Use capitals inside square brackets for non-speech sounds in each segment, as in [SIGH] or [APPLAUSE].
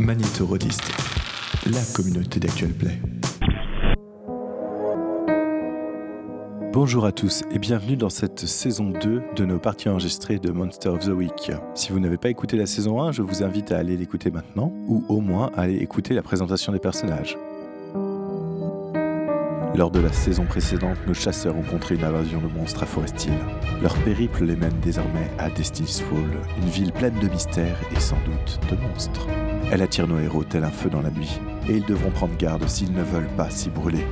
Magnétorodiste, la communauté d'Actual Play. Bonjour à tous et bienvenue dans cette saison 2 de nos parties enregistrées de Monster of the Week. Si vous n'avez pas écouté la saison 1, je vous invite à aller l'écouter maintenant ou au moins à aller écouter la présentation des personnages. Lors de la saison précédente, nos chasseurs ont contré une invasion de monstres à Forest Hill. Leur périple les mène désormais à Destiny's Fall, une ville pleine de mystères et sans doute de monstres. Elle attire nos héros tel un feu dans la nuit, et ils devront prendre garde s'ils ne veulent pas s'y brûler.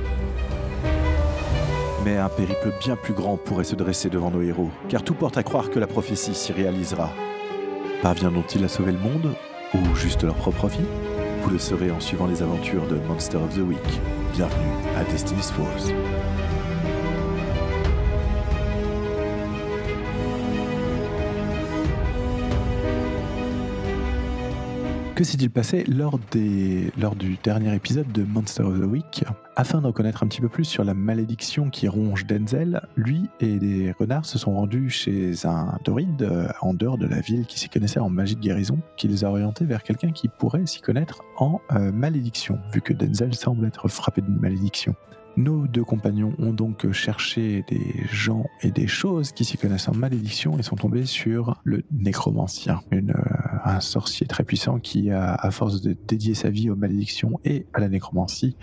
Mais un périple bien plus grand pourrait se dresser devant nos héros, car tout porte à croire que la prophétie s'y réalisera. Parviendront-ils à sauver le monde, ou juste leur propre vie Vous le saurez en suivant les aventures de Monster of the Week. Bienvenue à Destiny's Falls. Que s'est-il passé lors, des, lors du dernier épisode de Monster of the Week Afin d'en connaître un petit peu plus sur la malédiction qui ronge Denzel, lui et les renards se sont rendus chez un doride euh, en dehors de la ville qui s'y connaissait en magie de guérison, qui les a orientés vers quelqu'un qui pourrait s'y connaître en euh, malédiction, vu que Denzel semble être frappé d'une malédiction. Nos deux compagnons ont donc cherché des gens et des choses qui s'y connaissent en malédiction et sont tombés sur le nécromancien, euh, un sorcier très puissant qui, à force de dédier sa vie aux malédictions et à la nécromancie,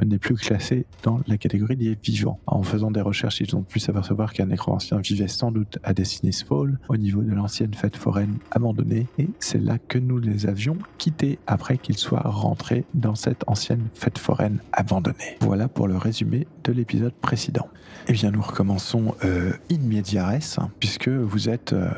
euh, n'est plus classé dans la catégorie des vivants. En faisant des recherches, ils ont pu s'apercevoir qu'un nécromancien vivait sans doute à Destiny's Fall, au niveau de l'ancienne fête foraine abandonnée, et c'est là que nous les avions quittés après qu'ils soient rentrés dans cette ancienne fête foraine abandonnée. Voilà pour le résumé de l'épisode précédent. Eh bien, nous recommençons euh, in res, puisque vous êtes euh,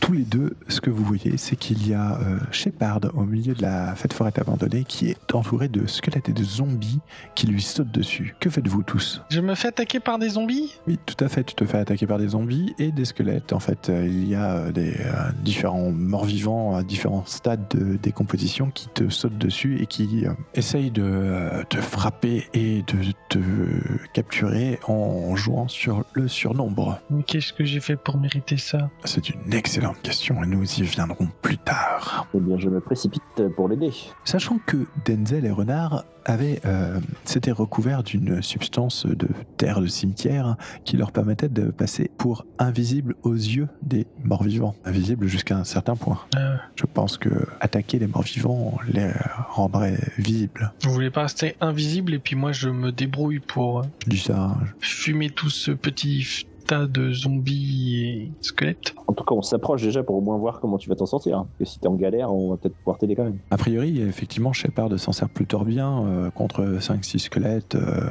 tous les deux, ce que vous voyez, c'est qu'il y a euh, Shepard au milieu de la fête forêt abandonnée qui est entouré de squelettes et de zombies qui lui sautent dessus. Que faites-vous tous? Je me fais attaquer par des zombies? Oui, tout à fait, tu te fais attaquer par des zombies et des squelettes. En fait, euh, il y a euh, des euh, différents morts-vivants à différents stades de décomposition qui te sautent dessus et qui euh, essayent de te frapper et de te capturer en jouant sur le surnombre. Mais qu'est-ce que j'ai fait pour mériter ça? C'est une excellente question et nous y viendrons plus tard. Eh bien, je me précipite pour l'aider. Sachant que Denzel et Renard avaient, euh, s'étaient recouverts d'une substance de terre de cimetière qui leur permettait de passer pour invisibles aux yeux des morts-vivants, invisibles jusqu'à un certain point. Euh, Je pense que attaquer les morts-vivants les rendrait visibles. Vous voulez pas rester invisible et puis moi je me débrouille pour euh, Je dis ça, je- fumer tout ce petit tas de zombies et squelettes En tout cas, on s'approche déjà pour au moins voir comment tu vas t'en sortir. Parce que si t'es en galère, on va peut-être pouvoir t'aider quand même. A priori, effectivement, Shepard s'en sert plutôt bien euh, contre 5-6 squelettes. euh,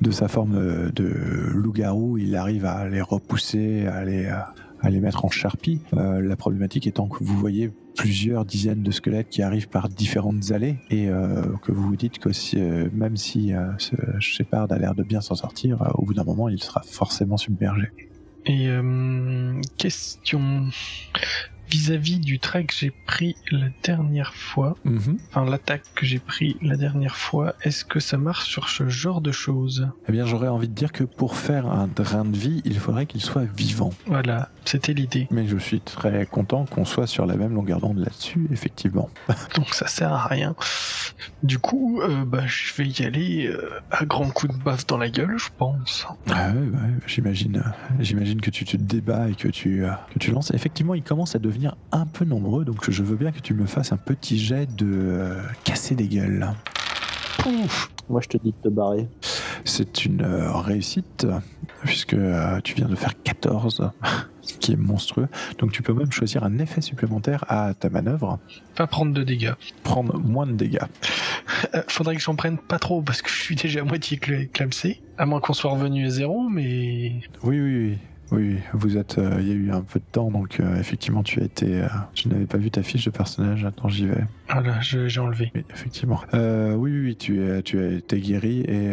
de sa forme euh, de loup-garou, il arrive à les repousser, à les, à les mettre en charpie. Euh, la problématique étant que vous voyez plusieurs dizaines de squelettes qui arrivent par différentes allées et euh, que vous vous dites que euh, même si euh, ce Shepard a l'air de bien s'en sortir, au bout d'un moment, il sera forcément submergé. Et question vis-à-vis du trait que j'ai pris la dernière fois, enfin l'attaque que j'ai pris la dernière fois, est-ce que ça marche sur ce genre de choses? Eh bien, j'aurais envie de dire que pour faire un drain de vie, il faudrait qu'il soit vivant. Voilà, c'était l'idée. Mais je suis très content qu'on soit sur la même longueur d'onde là-dessus, effectivement. [LAUGHS] Donc ça sert à rien. Du coup, euh, bah, je vais y aller euh, à grands coups de baffe dans la gueule, je pense. Ah ouais, ouais, j'imagine, euh, j'imagine que tu te débats et que tu, euh, que tu lances. Effectivement, ils commencent à devenir un peu nombreux, donc je veux bien que tu me fasses un petit jet de euh, casser des gueules. Ouf Moi, je te dis de te barrer. C'est une euh, réussite, puisque euh, tu viens de faire 14, [LAUGHS] ce qui est monstrueux. Donc tu peux même choisir un effet supplémentaire à ta manœuvre, Pas prendre de dégâts. prendre moins de dégâts. [LAUGHS] Euh, faudrait que j'en prenne pas trop parce que je suis déjà à moitié cl- clamsé. À moins qu'on soit revenu à zéro, mais Oui, oui, oui. Oui, vous êtes. euh, Il y a eu un peu de temps, donc euh, effectivement, tu as été. euh, je n'avais pas vu ta fiche de personnage. Attends, j'y vais. voilà, je- j'ai enlevé. Oui, effectivement. Oui, oui, oui, tu es, tu as été guéri et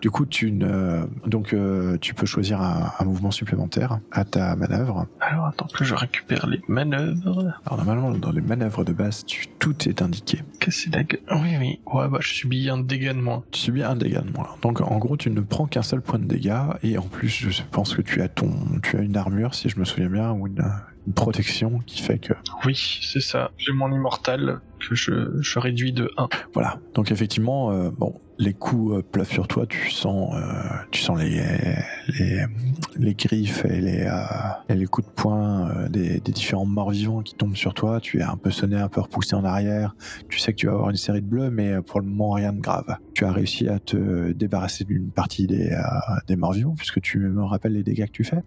du coup, tu ne, donc tu peux choisir un, un mouvement supplémentaire à ta manœuvre. Alors attends que je récupère les manœuvres. Alors normalement, dans les manœuvres de base, tu, tout est indiqué. Casser la gueule. Oui, oui. Ouais, bah je subis un dégât de moins. Tu subis un dégât de moins. Donc en gros, tu ne prends qu'un seul point de dégâts et en plus, je pense que tu as ton, tu as une armure, si je me souviens bien, ou une, une protection qui fait que. Oui, c'est ça. J'ai mon immortal. je, je réduis de 1. Voilà. Donc effectivement, euh, bon, les coups euh, pleuvent sur toi, tu sens, euh, tu sens les, les, les griffes et les, et les coups de poing des, des, différents morts vivants qui tombent sur toi. Tu es un peu sonné, un peu repoussé en arrière. Tu sais que tu vas avoir une série de bleus, mais pour le moment, rien de grave. Tu as réussi à te débarrasser d'une partie des, des morts vivants, puisque tu me rappelles les dégâts que tu fais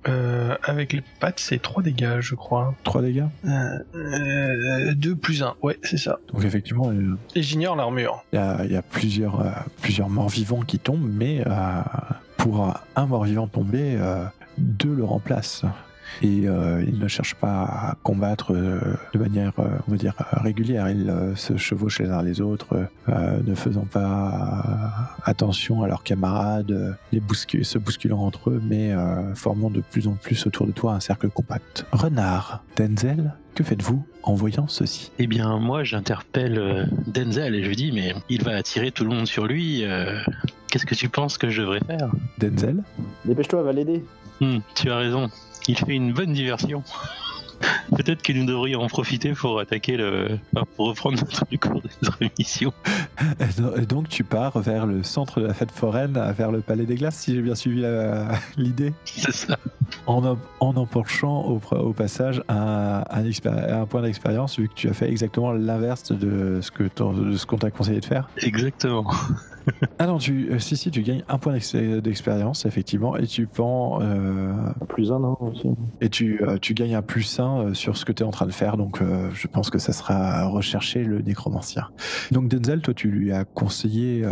Avec les pattes, c'est 3 dégâts, je crois. 3 dégâts? 2 plus 1, ouais, c'est ça. Donc effectivement... Et j'ignore l'armure. Il y, y a, plusieurs plusieurs morts vivants qui tombent, mais euh, pour un mort vivant tomber, euh, deux le remplacent. Et euh, il ne cherche pas à combattre de manière, on va dire, régulière. Ils se chevauchent les uns les autres, ne faisant pas attention à leurs camarades, les se bousculant entre eux, mais formant de plus en plus autour de toi un cercle compact. Renard, Denzel, que faites-vous en voyant ceci? Eh bien, moi, j'interpelle euh, Denzel et je lui dis, mais il va attirer tout le monde sur lui. Euh, qu'est-ce que tu penses que je devrais faire? Denzel? Dépêche-toi, va l'aider. Hmm, tu as raison. Il fait une bonne diversion. [LAUGHS] Peut-être que nous devrions en profiter pour attaquer le. pour reprendre notre cours de notre mission. Et donc tu pars vers le centre de la fête foraine, vers le Palais des Glaces, si j'ai bien suivi [LAUGHS] l'idée C'est ça. En, en emporchant au, au passage un, un, point d'expérience, vu que tu as fait exactement l'inverse de ce qu'on t'a conseillé de faire. Exactement. [LAUGHS] ah non, tu, euh, si, si, tu gagnes un point d'expérience, effectivement, et tu prends. Euh, plus un, non aussi. Et tu, euh, tu gagnes un plus un sur ce que tu es en train de faire, donc je pense que ça sera rechercher le nécromancien. Donc Denzel, toi, tu lui as conseillé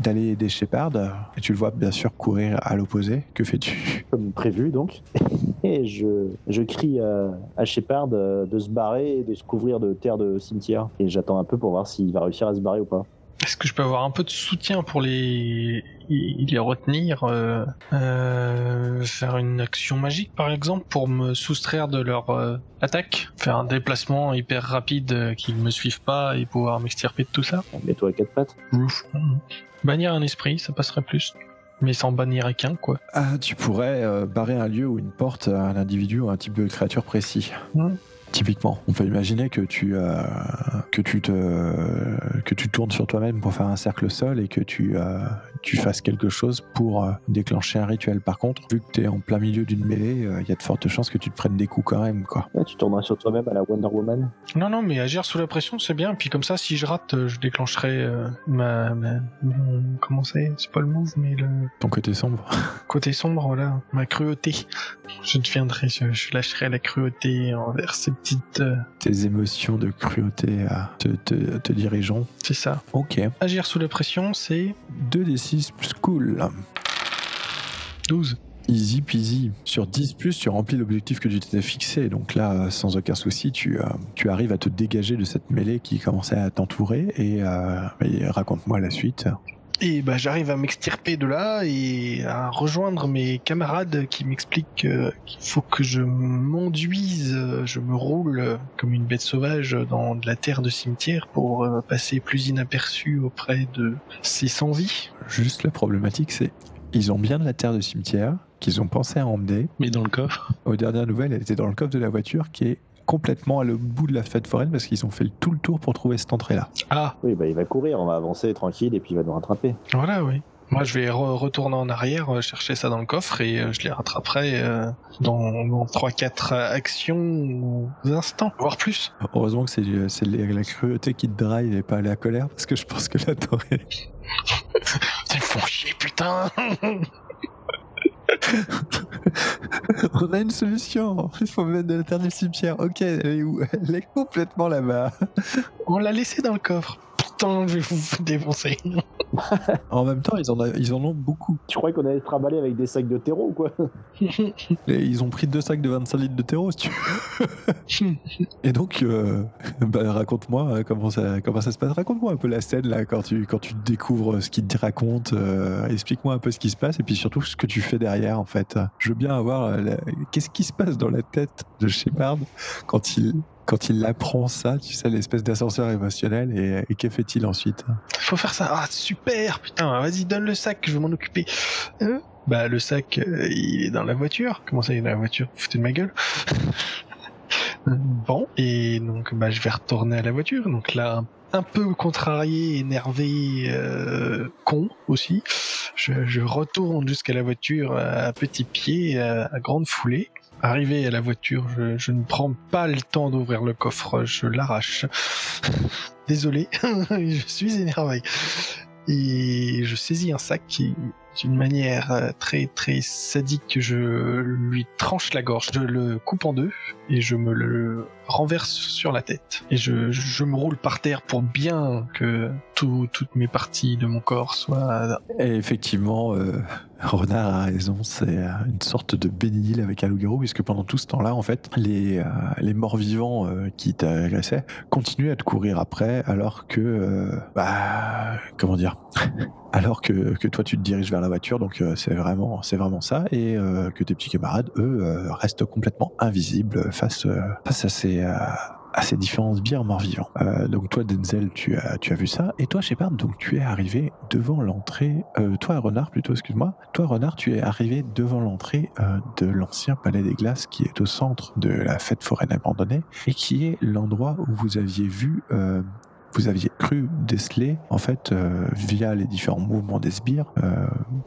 d'aller aider Shepard, et tu le vois bien sûr courir à l'opposé. Que fais-tu? Comme prévu, donc. [LAUGHS] et je, je crie à, à Shepard de se barrer et de se couvrir de terre de cimetière. Et j'attends un peu pour voir s'il va réussir à se barrer ou pas. Est-ce que je peux avoir un peu de soutien pour les les retenir euh, euh, Faire une action magique par exemple pour me soustraire de leur euh, attaque? Faire un déplacement hyper rapide qu'ils me suivent pas et pouvoir m'extirper de tout ça? Mets-toi à quatre pattes. Ouf. Bannir un esprit, ça passerait plus. Mais sans bannir qu'un, quoi. Ah, tu pourrais barrer un lieu ou une porte à un individu ou un type de créature précis. Hmm. Typiquement, on peut imaginer que tu, euh, que tu, te, que tu tournes sur toi-même pour faire un cercle sol et que tu, euh, tu fasses quelque chose pour euh, déclencher un rituel. Par contre, vu que tu es en plein milieu d'une mêlée, il y a de fortes chances que tu te prennes des coups quand même. Quoi. tu tourneras sur toi-même à la Wonder Woman Non, non, mais agir sous la pression, c'est bien. Puis comme ça, si je rate, je déclencherai ma, Comment c'est? C'est pas le move, mais le. Ton côté sombre. [LAUGHS] Côté sombre, voilà. Ma cruauté. Je deviendrai, je, je lâcherai la cruauté envers ces petites... Euh, Tes émotions de cruauté à te, te, te dirigeant. C'est ça. Ok. Agir sous la pression, c'est... 2d6 plus cool. 12. Easy peasy. Sur 10 plus, tu remplis l'objectif que tu t'étais fixé. Donc là, sans aucun souci, tu, euh, tu arrives à te dégager de cette mêlée qui commençait à t'entourer. Et, euh, et raconte-moi la suite. Et bah, j'arrive à m'extirper de là et à rejoindre mes camarades qui m'expliquent qu'il faut que je m'enduise, je me roule comme une bête sauvage dans de la terre de cimetière pour euh, passer plus inaperçu auprès de ces sans-vie. Juste la problématique, c'est ils ont bien de la terre de cimetière qu'ils ont pensé à emmener. Mais dans le coffre Aux dernières nouvelles, elle était dans le coffre de la voiture qui est complètement à le bout de la fête foraine parce qu'ils ont fait tout le tour pour trouver cette entrée-là. Ah Oui, bah il va courir, on va avancer tranquille et puis il va nous rattraper. Voilà, oui. Moi, je vais retourner en arrière, euh, chercher ça dans le coffre et euh, je les rattraperai euh, dans, 3-4 actions ou instants, voire plus. Heureusement que c'est la cruauté qui te drive et pas la colère parce que je pense que là [LAUGHS] t'aurais. [LAUGHS] Font chier, putain [LAUGHS] On a une solution. Il faut mettre de la terre du cimetière. Ok, elle est où? Elle est complètement là-bas. On l'a laissé dans le coffre. Putain, je vais vous [LAUGHS] défoncer. [LAUGHS] en même temps, ils en, ils en ont beaucoup. Tu crois qu'on allait se trimballer avec des sacs de terreau ou quoi [LAUGHS] Ils ont pris deux sacs de 25 litres de terreau, si tu veux. Et donc, euh, bah, raconte-moi euh, comment ça, comment ça se passe. Raconte-moi un peu la scène là, quand tu, quand tu découvres ce qu'il te raconte. Euh, explique-moi un peu ce qui se passe et puis surtout ce que tu fais derrière en fait. Je veux bien avoir. Qu'est-ce qui se passe dans la tête de Shepard quand il quand il apprend ça, tu sais, l'espèce d'ascenseur émotionnel, et, que fait-il ensuite? Faut faire ça. Ah, super, putain, vas-y, donne le sac, je vais m'en occuper. Euh, bah, le sac, euh, il est dans la voiture. Comment ça, il est dans la voiture? Foutez de ma gueule. [LAUGHS] bon, et donc, bah, je vais retourner à la voiture. Donc là, un peu contrarié, énervé, con aussi, je, retourne jusqu'à la voiture à petit pied, à grande foulée. Arrivé à la voiture, je, ne prends pas le temps d'ouvrir le coffre, je l'arrache. [LAUGHS] Désolé, [LAUGHS] je suis énervé. Et je saisis un sac qui, d'une manière euh, très très sadique, je lui tranche la gorge, je le coupe en deux et je me le renverse sur la tête. Et je, me roule par terre pour bien que toutes mes parties de mon corps soient... Et effectivement, euh, Renard a raison, c'est euh, une sorte de bénil avec loup-garou, puisque pendant tout ce temps-là, en fait, les, morts-vivants qui t'agressaient continuaient à te courir après, alors que... bah... Comment dire? Alors que, que, toi tu te diriges vers la voiture, donc c'est vraiment c'est vraiment ça, et que tes petits camarades eux restent complètement invisibles face face à ces à ces différents sbires morts-vivants. Euh, donc toi, Denzel, tu as, tu as vu ça. Et toi, Shepard, donc tu es arrivé devant l'entrée... Euh, toi, Renard, plutôt, excuse-moi. Toi, Renard, tu es arrivé devant l'entrée euh, de l'ancien Palais des Glaces qui est au centre de la fête foraine abandonnée et qui est l'endroit où vous aviez vu vous aviez cru déceler, en fait, via les différents mouvements des sbires,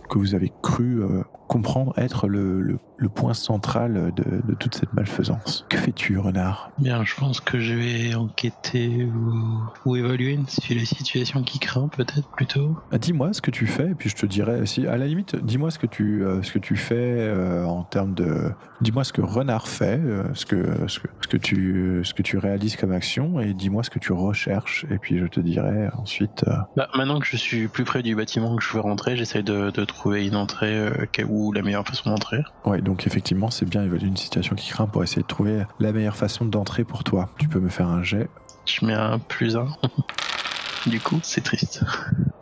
que vous avez cru comprendre être le, point central de, toute cette malfaisance. Que fais-tu, renard? Bien, je pense que je vais enquêter ou, évaluer une, la situation qui craint, peut-être plutôt. Ah, dis-moi ce que tu fais, et puis je te dirai, si, à la limite, dis-moi ce que tu, euh, ce que tu fais euh, en termes de. Dis-moi ce que renard fait, euh, ce, que, ce, que, tu, ce que tu réalises comme action, et dis-moi ce que tu recherches, et puis je te dirai ensuite. Bah, maintenant que je suis plus près du bâtiment que je veux rentrer, j'essaie de, de, trouver une entrée où la meilleure façon d'entrer. Ouais, donc effectivement, c'est bien évaluer une situation qui craint pour essayer de trouver la meilleure façon d'entrer pour toi. Tu peux me faire un jet. Je mets un plus un. du coup, c'est triste.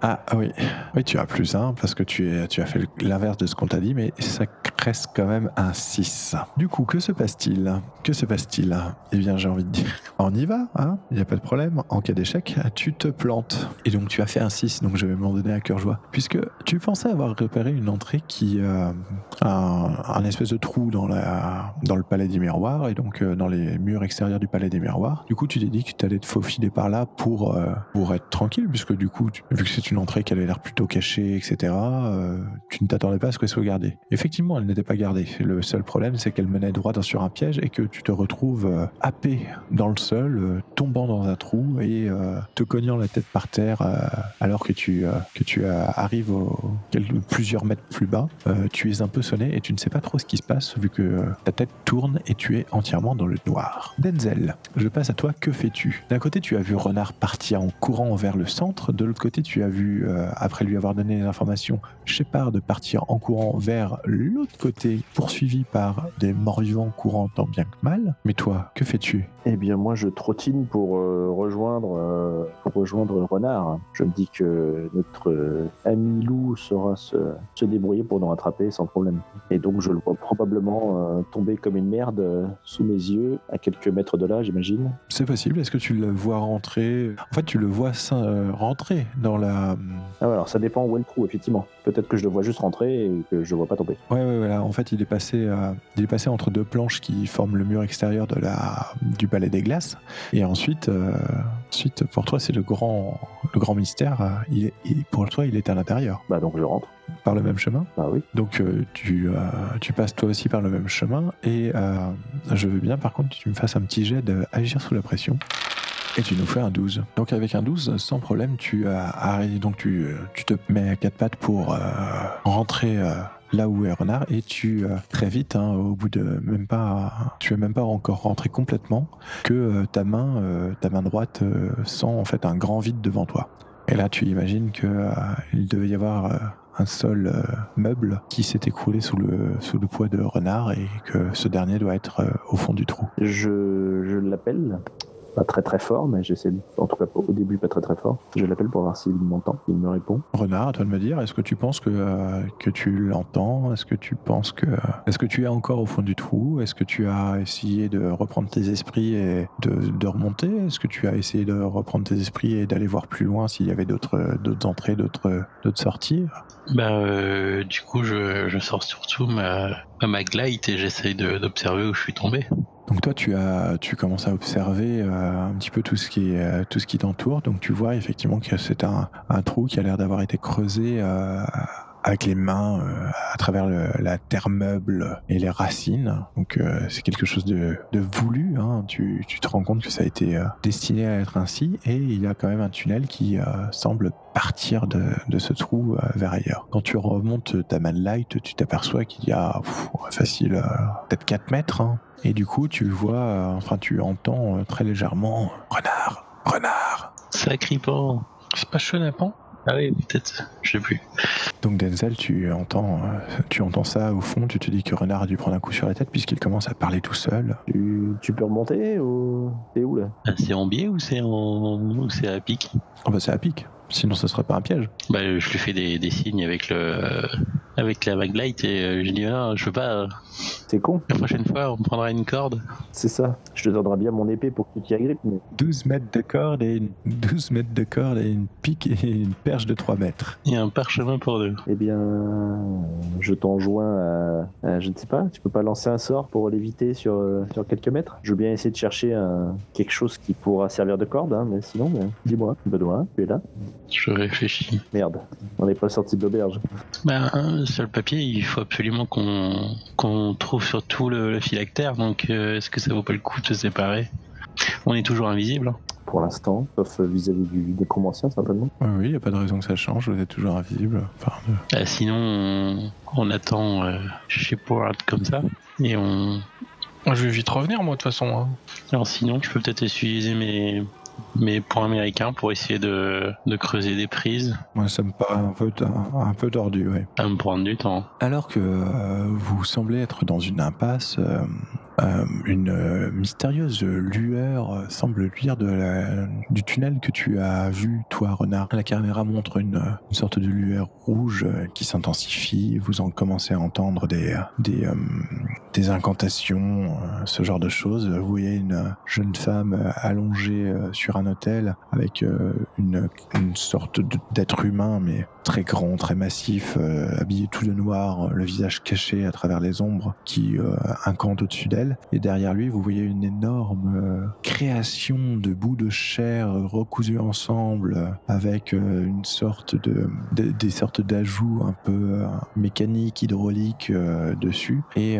Ah, oui, oui, tu as plus un parce que tu, es, tu as fait l'inverse de ce qu'on t'a dit, mais ça reste quand même un 6. Du coup, que se passe-t-il? Que se passe-t-il? Eh bien, j'ai envie de dire, on y va, hein? Il n'y a pas de problème. En cas d'échec, tu te plantes. Et donc, tu as fait un 6, donc je vais m'en donner à cœur joie. Puisque tu pensais avoir repéré une entrée qui euh, a un, espèce de trou dans, la, dans le palais des miroirs et donc euh, dans les murs extérieurs du palais des miroirs. Du coup, tu t'es dit que tu allais te faufiler par là pour, euh, pour être tranquille, puisque du coup, vu que c'est une entrée qui avait l'air plutôt cachée, etc., tu ne t'attendais pas à ce qu'elle soit gardée. Effectivement, elle n'était pas gardée. Le seul problème, c'est qu'elle menait droit sur un piège et que tu te retrouves euh, happé dans le sol, euh, tombant dans un trou et te cognant la tête par terre alors que tu, que tu arrives plusieurs mètres plus bas. tu es un peu sonné et tu ne sais pas trop ce qui se passe vu que ta tête tourne et tu es entièrement dans le noir. Denzel, je passe à toi. Que fais-tu? D'un côté, tu as vu Renard partir en courant vers le centre. De l'autre côté, tu as vu euh, après lui avoir donné les informations, Shepard partir en courant vers l'autre côté, poursuivi par des morts-vivants courant tant bien que mal. Mais toi, que fais-tu? Eh bien, moi, je trottine pour euh, rejoindre, euh, pour rejoindre Renard. Je me dis que notre ami loup saura se, se, débrouiller pour nous rattraper sans problème. Et donc, je le vois probablement tomber comme une merde sous mes yeux, à quelques mètres de là, j'imagine. C'est possible. Est-ce que tu le vois rentrer? En fait, tu le vois rentrer dans la ah alors ça dépend où est le trou, effectivement. Peut-être que je le vois juste rentrer et que je le vois pas tomber. Ouais, ouais, voilà. En fait, il est passé, euh, il est passé entre deux planches qui forment le mur extérieur de la, du palais des glaces. Et ensuite, euh, ensuite pour toi, c'est le grand, le grand mystère. Euh, il pour toi, il est à l'intérieur. Bah donc je rentre. Par le même chemin? Bah oui. Donc tu, tu passes toi aussi par le même chemin. Et je veux bien, par contre, que tu me fasses un petit jet d'agir sous la pression. Et tu nous fais un 12. Donc avec un 12, sans problème, tu arrives, donc tu, tu, te mets à quatre pattes pour euh, rentrer euh, là où est Renard et tu euh, très vite, hein, au bout de même pas, tu es même pas encore rentré complètement, que ta main, ta main droite sent en fait un grand vide devant toi. Et là, tu imagines que il devait y avoir un sol meuble qui s'est écroulé sous le, sous le poids de renard et que ce dernier doit être au fond du trou. Je, je l'appelle pas très très fort, mais j'essaie, en tout cas au début pas très très fort. Je l'appelle pour voir s'il m'entend, s'il me répond. Renard, à toi de me dire, est-ce que tu penses que, euh, que tu l'entends? Est-ce que tu penses que... Est-ce que tu es encore au fond du trou? Est-ce que tu as essayé de reprendre tes esprits et de, de remonter? Est-ce que tu as essayé de reprendre tes esprits et d'aller voir plus loin s'il y avait d'autres, d'autres entrées, d'autres, d'autres sorties? Bah, euh, du coup, je, je sors surtout ma, ma glide et j'essaye d'observer où je suis tombé. Donc toi, tu as, tu commences à observer un petit peu tout ce qui est, tout ce qui t'entoure. Donc tu vois effectivement que c'est un, un, trou qui a l'air d'avoir été creusé avec les mains euh, à travers la terre meuble et les racines. Donc euh, c'est quelque chose de, voulu. Hein. Tu, te rends compte que ça a été euh, destiné à être ainsi et il y a quand même un tunnel qui semble partir de, ce trou vers ailleurs. Quand tu remontes ta light, tu t'aperçois qu'il y a facile peut-être 4 mètres. Hein. Et du coup, tu vois, enfin tu entends très légèrement renard, renard. Sacripant. C'est pas chenapan ah oui, peut-être, je sais plus. Donc Denzel, tu entends, euh, tu entends ça au fond, tu te dis que Renard a dû prendre un coup sur la tête puisqu'il commence à parler tout seul. Tu, peux remonter ou t'es où là? Ah, C'est en biais ou c'est en c'est à pic? Oh bah c'est à pic. Sinon, ce serait pas un piège. Bah, je lui fais des, des signes avec le avec la maglite et euh, je dis ah, je veux pas. Euh, c'est con. La prochaine fois, on prendra une corde. C'est ça. Je te donnerai bien mon épée pour que tu t'y agrippes. Mais... 12 mètres de corde et une 12 mètres de corde et une pique et une perche de 3 mètres. Et un parchemin pour deux. Eh bien, je t'enjoins à, je ne sais pas, tu peux pas lancer un sort pour l'éviter sur, euh, sur quelques mètres? Je veux bien essayer de chercher un, quelque chose qui pourra servir de corde, hein, mais sinon, dis-moi, Benoît, tu es là Je réfléchis. Merde, on n'est pas sorti de l'auberge. Ben, sur le papier, il faut absolument qu'on qu'on trouve surtout le, le phylactère, donc euh, est-ce que ça vaut pas le coup de se séparer? On est toujours invisible. Hein. Pour l'instant, sauf vis-à-vis du nécromancien, certainement. oui, il n'y a pas de raison que ça change, vous êtes toujours invisible. Ah, sinon, on, attend euh, chez Poirot comme ça, et on... Je vais vite revenir, moi, de toute façon. Hein. Alors sinon, je peux peut-être utiliser mes, mais pour américain, pour essayer de, de, creuser des prises. Moi, ça me paraît un peu, un, peu tordu, oui. Ça me prendre du temps. Alors que euh, vous semblez être dans une impasse, euh, euh, une mystérieuse lueur semble luire de la, du tunnel que tu as vu, toi, renard. La caméra montre une, une sorte de lueur rouge qui s'intensifie. Vous en commencez à entendre des, des, des incantations, ce genre de choses. Vous voyez une jeune femme allongée sur un hôtel avec une, sorte d'être humain, mais très grand, très massif, habillé tout de noir, le visage caché à travers les ombres qui incantent au-dessus d'elle. Et derrière lui, vous voyez une énorme euh, création de bouts de chair recousus ensemble euh, avec euh, une sorte de, des sortes d'ajouts un peu mécaniques, hydrauliques dessus et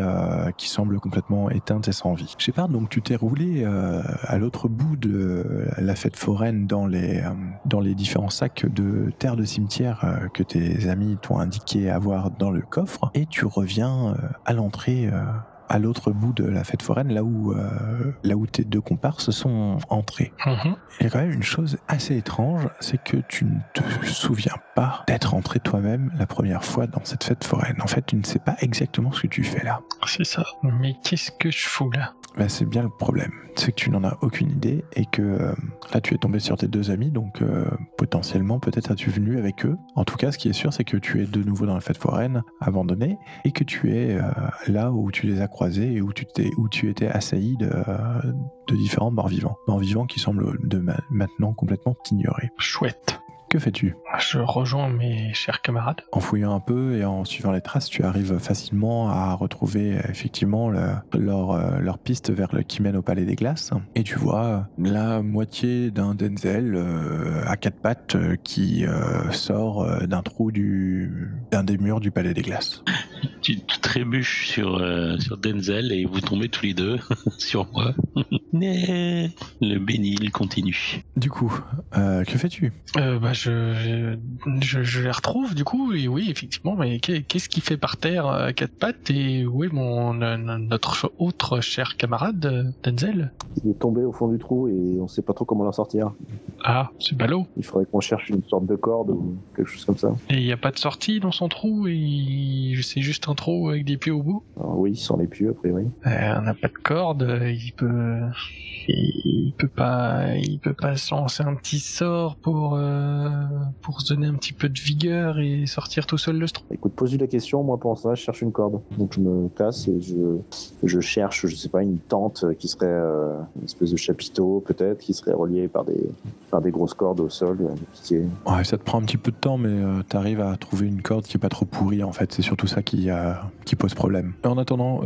qui semble complètement éteinte et sans vie. Shepard, donc tu t'es roulé à l'autre bout de la fête foraine dans les, dans les différents sacs de terre de cimetière que tes amis t'ont indiqué avoir dans le coffre et tu reviens à l'entrée à l'autre bout de la fête foraine, là où, euh, là où tes deux comparses sont entrés. Mhm. Il y a quand même une chose assez étrange, c'est que tu ne te souviens pas d'être entré toi-même la première fois dans cette fête foraine. En fait, tu ne sais pas exactement ce que tu fais là. C'est ça. Mais qu'est-ce que je fous là? Ben, C'est bien le problème. C'est que tu n'en as aucune idée et que euh, là, tu es tombé sur tes deux amis, donc euh, potentiellement, peut-être as-tu venu avec eux. En tout cas, ce qui est sûr, c'est que tu es de nouveau dans la fête foraine, abandonnée, et que tu es là où tu les as croisé et où tu, t'es, où tu étais assailli de, de différents morts vivants. Morts vivants qui semblent de maintenant complètement t'ignorer. Chouette. Que fais-tu? Je rejoins mes chers camarades. En fouillant un peu et en suivant les traces, tu arrives facilement à retrouver effectivement leur, euh, leur piste vers le qui mène au Palais des Glaces. Et tu vois la moitié d'un Denzel euh, à quatre pattes euh, qui sort d'un trou du d'un des murs du Palais des Glaces. Tu, trébuches sur, sur Denzel et vous tombez tous les deux [LAUGHS] sur moi. Mais [LAUGHS] le bénil continue. Du coup, que fais-tu? Bah, je, je, les retrouve du coup, et oui, effectivement, mais qu'est-ce qui fait par terre à quatre pattes Et où est mon, notre autre cher camarade, Denzel? Il est tombé au fond du trou et on sait pas trop comment l'en sortir. Ah, c'est ballot. Il faudrait qu'on cherche une sorte de corde ou quelque chose comme ça. Et il n'y a pas de sortie dans son trou et c'est juste un trou avec des pieds au bout Oui, sans les pieds, après, oui. Euh, on n'a pas de corde, il peut il peut pas, il peut pas se lancer un petit sort pour euh, pour se donner un petit peu de vigueur et sortir tout seul le trou. Écoute, pose-lui la question. Moi, pour ça, je cherche une corde. Donc, je me casse et je je cherche, je sais pas, une tente qui serait euh, une espèce de chapiteau peut-être, qui serait relié par des faire des grosses cordes au sol, piquer. Ouais, ça te prend un petit peu de temps, mais tu arrives à trouver une corde qui est pas trop pourrie en fait. C'est surtout ça qui, qui pose problème. En attendant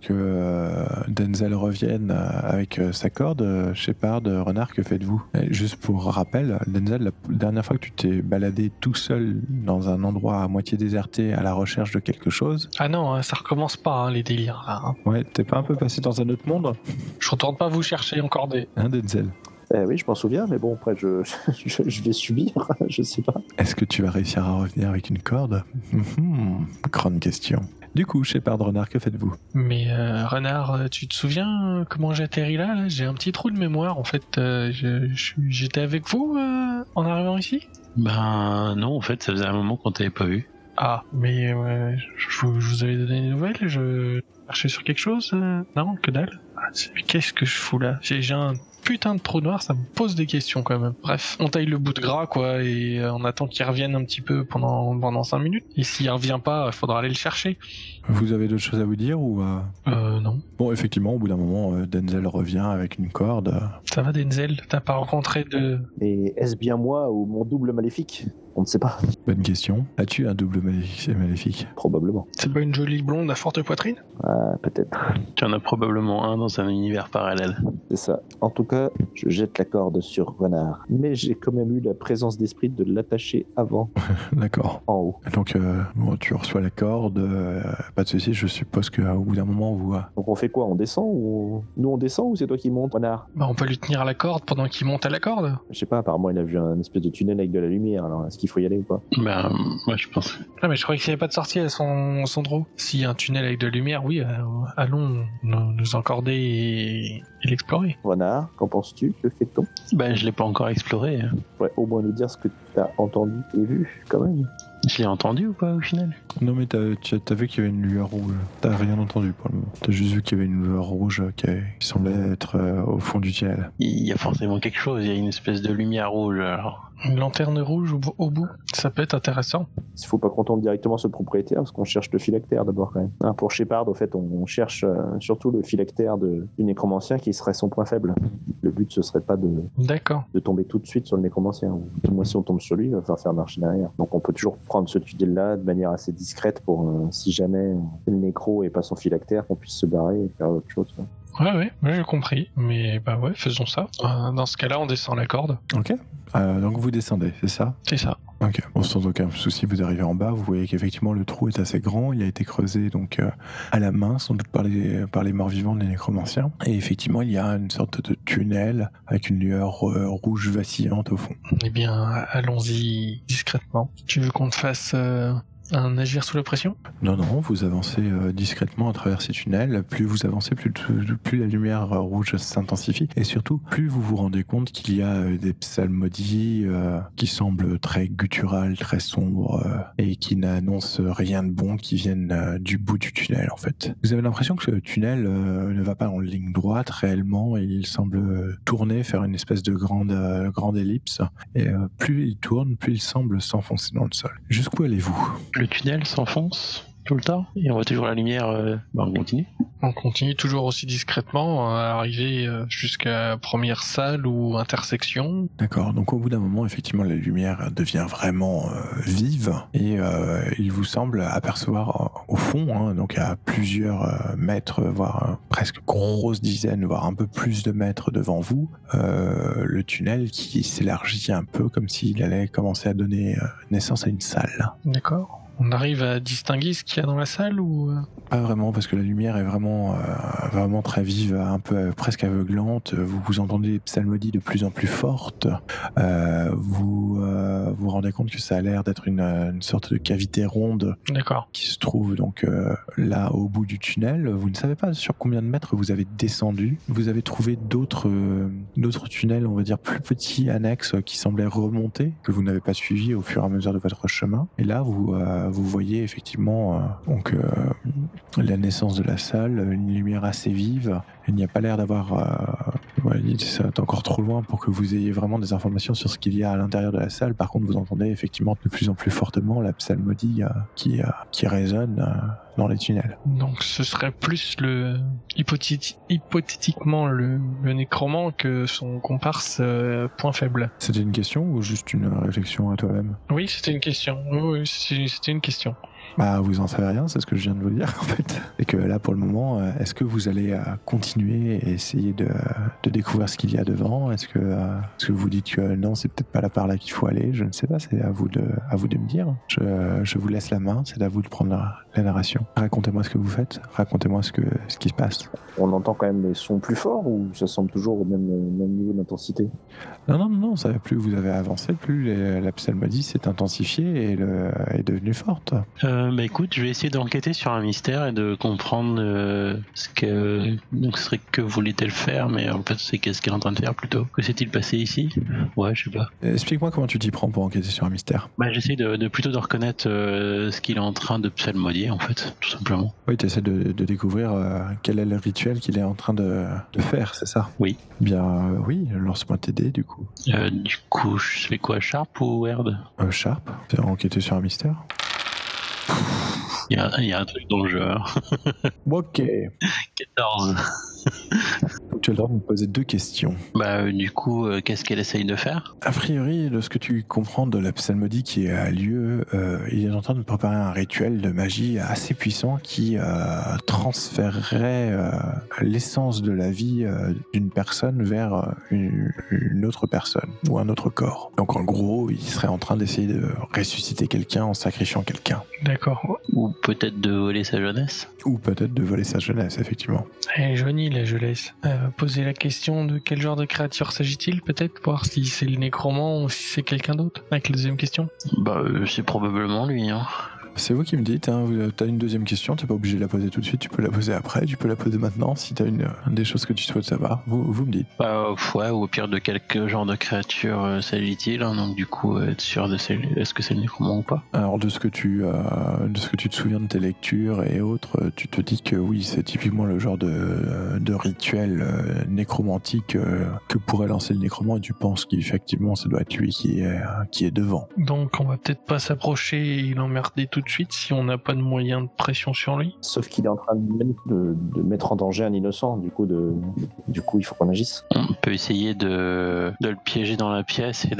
que Denzel revienne avec sa corde, Shepard, Renard, que faites-vous? Juste pour rappel, Denzel, la dernière fois que tu t'es baladé tout seul dans un endroit à moitié déserté à la recherche de quelque chose. Ah non, hein, ça recommence pas hein, les délires là. Hein. Ouais, t'es pas un peu passé dans un autre monde? Je retourne pas vous chercher encore des. Hein, Denzel? Eh oui, je m'en souviens, mais bon, après, je, [LAUGHS] je, vais subir, [LAUGHS] je sais pas. Est-ce que tu vas réussir à revenir avec une corde? Hmm, Grande question. Du coup, Shepard Renard, que faites-vous? Mais euh, Renard, euh, tu te souviens euh, comment j'ai atterri là, J'ai un petit trou de mémoire. En fait, j'étais avec vous en arrivant ici? Ben non, en fait, ça faisait un moment qu'on t'avait pas vu. Ah, mais je, vous avais donné des nouvelles. Je cherchais sur quelque chose Non, que dalle? Ah, qu'est-ce que je fous là? J'ai un putain de trou noir, ça me pose des questions quand même. Bref, on taille le bout de gras quoi et euh, on attend qu'il revienne un petit peu pendant pendant 5 minutes. Et s'il revient pas, il faudra aller le chercher. Vous avez d'autres choses à vous dire ou euh... euh non. Bon, effectivement, au bout d'un moment, Denzel revient avec une corde. Ça va Denzel? T'as pas rencontré de... Et est-ce bien moi ou mon double maléfique? On ne sait pas. Bonne question. As-tu un double maléfique? Probablement. C'est pas une jolie blonde à forte poitrine? Ah, peut-être. Tu en as probablement un dans un univers parallèle. C'est ça. En tout cas, je jette la corde sur Renard. Mais j'ai quand même eu la présence d'esprit de l'attacher avant. [LAUGHS] D'accord. En haut. Donc, euh, tu reçois la corde. Euh, pas de soucis, je suppose qu'au bout d'un moment, vous. Donc, on fait quoi? On descend ou. Nous, on descend ou c'est toi qui montes, Renard? Bah, on peut lui tenir la corde pendant qu'il monte à la corde. Je sais pas, apparemment, il a vu un espèce de tunnel avec de la lumière. Alors, est-ce qu'il faut y aller ou pas Bah, moi, je pense. Ah, mais je croyais qu'il n'y avait pas de sortie à son, son trou. S'il y a un tunnel avec de la lumière, oui, euh, allons nous, nous encorder et, et l'explorer. Renard, qu'en penses-tu Que fait-on Bah, je l'ai pas encore exploré. Ouais, au moins nous dire ce que tu as entendu et vu, quand même. Je l'ai entendu ou pas au final? Non, mais t'as as, vu qu'il y avait une lueur rouge. T'as rien entendu pour le moment. T'as juste vu qu'il y avait une lueur rouge qui, semblait être euh, au fond du tunnel. Il y a forcément quelque chose, il y a une espèce de lumière rouge alors. Une lanterne rouge au, bout, ça peut être intéressant. Il faut pas qu'on tombe directement sur le propriétaire, parce qu'on cherche le phylactère d'abord quand même. Hein, pour Shepard, au fait, on, cherche euh, surtout le phylactère de, du nécromancien qui serait son point faible. Le but, ce serait pas de, de tomber tout de suite sur le nécromancien. Moi, si on tombe sur lui, il va falloir faire marche derrière. Donc on peut toujours prendre ce tunnel-là de manière assez discrète pour, euh, si jamais le nécro et pas son phylactère, qu'on puisse se barrer et faire autre chose. Ouais, ouais, ouais j'ai compris. Mais bah ouais, faisons ça. Euh, dans ce cas-là, on descend la corde. Ok. Euh, donc vous descendez, c'est ça? C'est ça. Ok. Bon, sans aucun souci, vous arrivez en bas. Vous voyez qu'effectivement le trou est assez grand. Il a été creusé donc euh, à la main, sans doute par les, par les morts vivants des nécromanciens. Et effectivement, il y a une sorte de tunnel avec une lueur rouge vacillante au fond. Eh bien, allons-y discrètement. Tu veux qu'on te fasse un agir sous la pression? Non, non, vous avancez euh, discrètement à travers ces tunnels. Plus vous avancez, plus, la lumière euh, rouge s'intensifie. Et surtout, plus vous vous rendez compte qu'il y a euh, des psalmodies qui semblent très gutturales, très sombres et qui n'annoncent rien de bon, qui viennent du bout du tunnel en fait. Vous avez l'impression que ce tunnel ne va pas en ligne droite réellement. Il semble tourner, faire une espèce de grande, grande ellipse. Et plus il tourne, plus il semble s'enfoncer dans le sol. Jusqu'où allez-vous? Le tunnel s'enfonce tout le temps et on voit toujours la lumière. Euh, bah, on continue. On continue toujours aussi discrètement à arriver euh, jusqu'à première salle ou intersection. D'accord. Donc au bout d'un moment, effectivement, la lumière devient vraiment euh, vive et il vous semble apercevoir au fond, hein, donc à plusieurs mètres, voire presque grosse dizaine, voire un peu plus de mètres devant vous, le tunnel qui s'élargit un peu comme s'il allait commencer à donner naissance à une salle. D'accord. On arrive à distinguer ce qu'il y a dans la salle ou euh Pas vraiment, parce que la lumière est vraiment, euh, vraiment très vive, un peu euh, presque aveuglante. Vous vous entendez des psalmodies de plus en plus fortes. vous vous rendez compte que ça a l'air d'être une, sorte de cavité ronde qui se trouve donc là au bout du tunnel. Vous ne savez pas sur combien de mètres vous avez descendu. Vous avez trouvé d'autres d'autres tunnels, on va dire plus petits, annexes, qui semblaient remonter, que vous n'avez pas suivis au fur et à mesure de votre chemin. Et là, vous vous voyez effectivement euh, donc, euh, la naissance de la salle, une lumière assez vive. Il n'y a pas l'air d'avoir Ouais, c'est encore trop loin pour que vous ayez vraiment des informations sur ce qu'il y a à l'intérieur de la salle. Par contre, vous entendez effectivement de plus en plus fortement la psalmodie euh, qui, euh, qui résonne euh, dans les tunnels. Donc ce serait plus le hypothétiquement le, le nécromant que son comparse point faible. C'était une question ou juste une réflexion à toi-même? Oui, c'était une question. Oui, c'était une question. Bah, vous en savez rien, c'est ce que je viens de vous dire [LAUGHS] en fait. Et que là, pour le moment, euh, est-ce que vous allez euh, continuer et essayer de, de découvrir ce qu'il y a devant? Est-ce que, euh, est-ce que vous dites que non, c'est peut-être pas la part là qu'il faut aller? Je ne sais pas, c'est à vous de, à vous de me dire. Je, je vous laisse la main, c'est à vous de prendre la, la narration. Racontez-moi ce que vous faites, racontez-moi ce, que, ce qui se passe. On entend quand même les sons plus forts ou ça semble toujours au même, même niveau d'intensité? Non, non, non, ça, plus vous avez avancé, plus la psalmodie s'est intensifiée et le, est devenue forte. Euh, bah écoute, je vais essayer d'enquêter sur un mystère et de comprendre euh, ce que donc ce serait que voulait-elle faire, mais en fait c'est qu'est-ce qu'elle est en train de faire plutôt. Que s'est-il passé ici? Ouais, je sais pas. Explique-moi comment tu t'y prends pour enquêter sur un mystère. Bah j'essaie de, plutôt de reconnaître euh, ce qu'il est en train de psalmodier en fait, tout simplement. Oui, tu essaies de, découvrir quel est le rituel qu'il est en train de, faire, c'est ça? Oui. Bien, oui, lance-moi t'aider du coup. du coup, je fais quoi, Sharp ou Word Sharp, enquêter sur un mystère? Il y, a, un truc dans le jeu. Ok. [LAUGHS] 14. Tu as le droit de me poser deux questions. Bah, euh, du coup, euh, qu'est-ce qu'elle essaye de faire? A priori, de ce que tu comprends de la psalmodie qui a lieu, euh, il est en train de préparer un rituel de magie assez puissant qui transférerait l'essence de la vie d'une personne vers une, une, autre personne ou un autre corps. Donc, en gros, il serait en train d'essayer de ressusciter quelqu'un en sacrifiant quelqu'un. D'accord. Ou peut-être de voler sa jeunesse? Ou peut-être de voler sa jeunesse, effectivement. Elle est jolie, la jeunesse. Euh, poser la question de quel genre de créature s'agit-il, peut-être, voir si c'est le nécromant ou si c'est quelqu'un d'autre, avec la deuxième question Bah, euh, c'est probablement lui, hein. C'est vous qui me dites, hein, tu as une deuxième question, t'es pas obligé de la poser tout de suite, tu peux la poser après, tu peux la poser maintenant si tu as une, des choses que tu souhaites savoir. Vous, vous me dites. Bah, ouais, ou au pire de quel genre de créature euh, s'agit-il, hein, donc du coup, être sûr de est-ce que c'est le nécromant ou pas? Alors, de ce, que tu, euh, de ce que tu te souviens de tes lectures et autres, euh, tu te dis que oui, c'est typiquement le genre de, de rituel nécromantique que pourrait lancer le nécromant et tu penses qu'effectivement, ça doit être lui qui est, qui est devant. Donc, on va peut-être pas s'approcher et l'emmerder tout de suite si on n'a pas de moyen de pression sur lui. Sauf qu'il est en train de, mettre en danger un innocent, du coup, de, du coup il faut qu'on agisse. On peut essayer de, le piéger dans la pièce et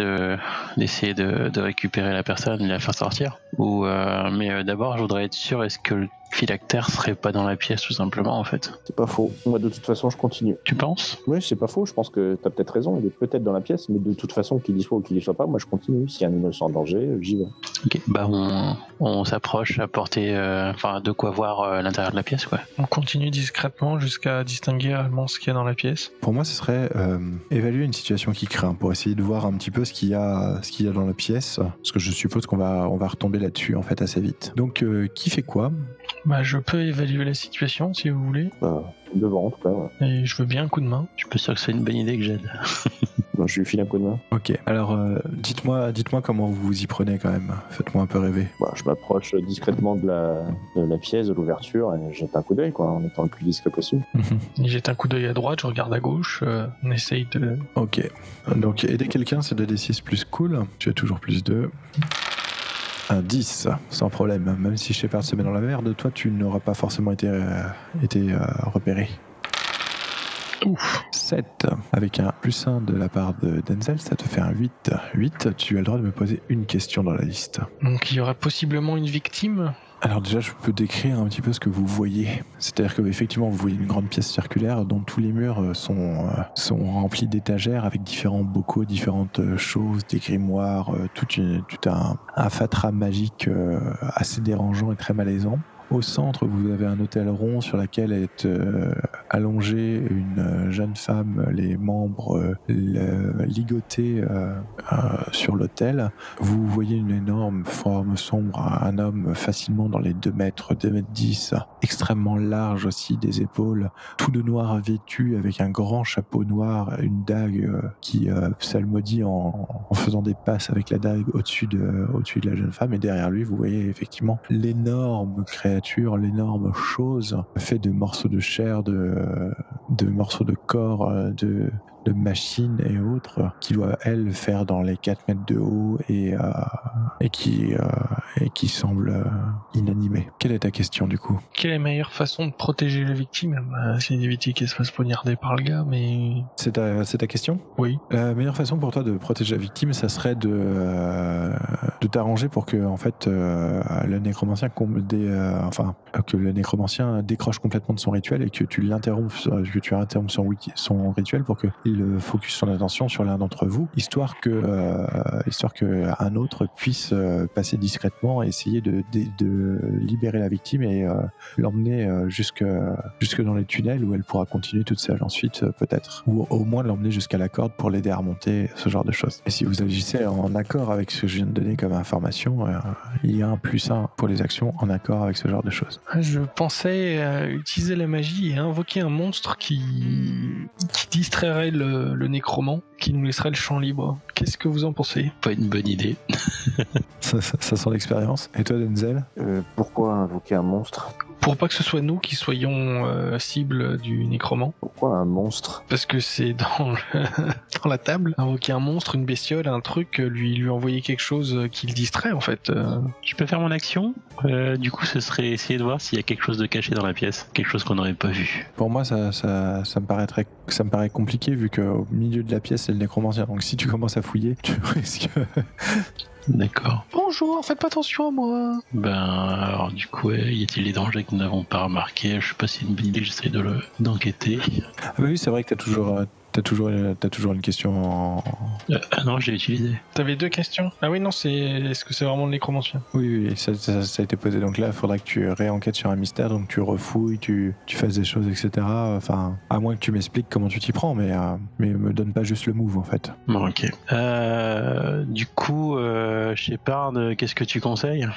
d'essayer de, récupérer la personne et la faire sortir. Ou, euh, mais euh, d'abord, je voudrais être sûr, est-ce que le phylactère serait pas dans la pièce tout simplement en fait. C'est pas faux. Moi de toute façon je continue. Tu penses? Oui c'est pas faux, je pense que t'as peut-être raison, il est peut-être dans la pièce, mais de toute façon qu'il y soit ou qu'il y soit pas, moi je continue. S'il y a un innocent en danger, j'y vais. Ok, bah on, s'approche à porter, euh, enfin de quoi voir euh, l'intérieur de la pièce quoi. On continue discrètement jusqu'à distinguer réellement ce qu'il y a dans la pièce. Pour moi ce serait euh, évaluer une situation qui craint pour essayer de voir un petit peu ce qu'il y a, ce qu'il y a dans la pièce, parce que je suppose qu'on va, on va retomber là-dessus en fait assez vite. Donc qui fait quoi? Bah, je peux évaluer la situation si vous voulez. Bah, devant en tout cas. Et je veux bien un coup de main. Je peux sûr que c'est une bonne idée que j'aide. [LAUGHS] je lui file un coup de main. Ok. Alors, euh, dites-moi, dites-moi comment vous vous y prenez quand même. Faites-moi un peu rêver. Bah, je m'approche discrètement de la, de la pièce, de l'ouverture, et jette un coup d'œil, quoi, en étant le plus discret possible. Mhm. jette un coup d'œil à droite, je regarde à gauche, euh, on essaye de. Ok. Donc, aider quelqu'un, c'est 2d6 plus cool. Tu as toujours plus 2. Un 10, sans problème. Même si Shepard se met dans la merde, toi, tu n'auras pas forcément été, euh, été euh, repéré. Ouf. 7. Avec un plus 1 de la part de Denzel, ça te fait un 8. 8, tu as le droit de me poser une question dans la liste. Donc il y aurait possiblement une victime? Alors déjà, je peux décrire un petit peu ce que vous voyez. C'est-à-dire que effectivement, vous voyez une grande pièce circulaire dont tous les murs euh, sont, euh, sont remplis d'étagères avec différents bocaux, différentes euh, choses, des grimoires, tout, tout un, un fatras magique assez dérangeant et très malaisant. Au centre, vous avez un hôtel rond sur lequel est euh, allongée une euh, jeune femme, les membres euh, ligotés sur l'hôtel. Vous voyez une énorme forme sombre, un homme facilement dans les 2 mètres, 2 mètres 10, extrêmement large aussi des épaules, tout de noir vêtu avec un grand chapeau noir, une dague qui psalmodie en, faisant des passes avec la dague au-dessus de, au-dessus de la jeune femme. Et derrière lui, vous voyez effectivement l'énorme créature l'énorme chose fait de morceaux de chair, de, de morceaux de corps, euh, de, de machines et autres qui doit, elle, faire dans les 4 mètres de haut et, et, qui, et qui semble inanimée. Quelle est ta question du coup? Quelle est la meilleure façon de protéger la victime bah, C'est d'éviter qu'elle se fasse poignarder par le gars, mais... C'est ta, ta question? Oui. La meilleure façon pour toi de protéger la victime, ça serait de, de t'arranger pour que, en fait, le nécromancien, des, enfin, que le nécromancien décroche complètement de son rituel et que tu l'interrompes, que tu interrompes son, son rituel pour qu'il focus son attention sur l'un d'entre vous, histoire que, euh, histoire que un autre puisse euh, passer discrètement et essayer de, libérer la victime et euh, l'emmener jusque, jusque dans les tunnels où elle pourra continuer toute seule ensuite, peut-être, ou au moins l'emmener jusqu'à la corde pour l'aider à remonter, ce genre de choses. Et si vous agissez en accord avec ce que je viens de donner comme information, il y a un plus un pour les actions en accord avec ce genre de choses. Je pensais utiliser la magie et invoquer un monstre qui, qui distrairait le, le nécromant, qui nous laisserait le champ libre. Qu'est-ce que vous en pensez? Pas une bonne idée. [LAUGHS] ça, ça, sent l'expérience. Et toi, Denzel? Euh, Pourquoi invoquer un monstre? Pour pas que ce soit nous qui soyons euh, cible du nécromant. Pourquoi un monstre? Parce que c'est dans, [LAUGHS] dans la table. Invoquer un monstre, une bestiole, un truc, lui lui envoyer quelque chose qui le distrait en fait. Je peux faire mon action Du coup, ce serait essayer de voir s'il y a quelque chose de caché dans la pièce, quelque chose qu'on n'aurait pas vu. Pour moi, ça, ça, ça, me paraîtrait, ça me paraît compliqué vu qu'au milieu de la pièce, c'est le nécromancien. Donc si tu commences à fouiller, tu [LAUGHS] risques. D'accord. Bonjour, faites pas attention à moi. Ben, alors du coup, y a-t-il des dangers que nous n'avons pas remarqués? Je sais pas si c'est une bonne idée, j'essaie de le d'enquêter. Ah bah oui, c'est vrai que t'as toujours, euh, T'as toujours, as toujours une question en. Euh, ah non, j'ai utilisé. T'avais deux questions? Ah oui, non, c'est. Est-ce que c'est vraiment le nécromancien? Oui, oui, ça, a été posé. Donc là, il faudra que tu réenquêtes sur un mystère, donc tu refouilles, tu, tu fasses des choses, etc. Enfin, à moins que tu m'expliques comment tu t'y prends, mais, euh, mais me donne pas juste le move en fait. Bon, ok. Euh, du coup, euh, Shepard, qu'est-ce que tu conseilles?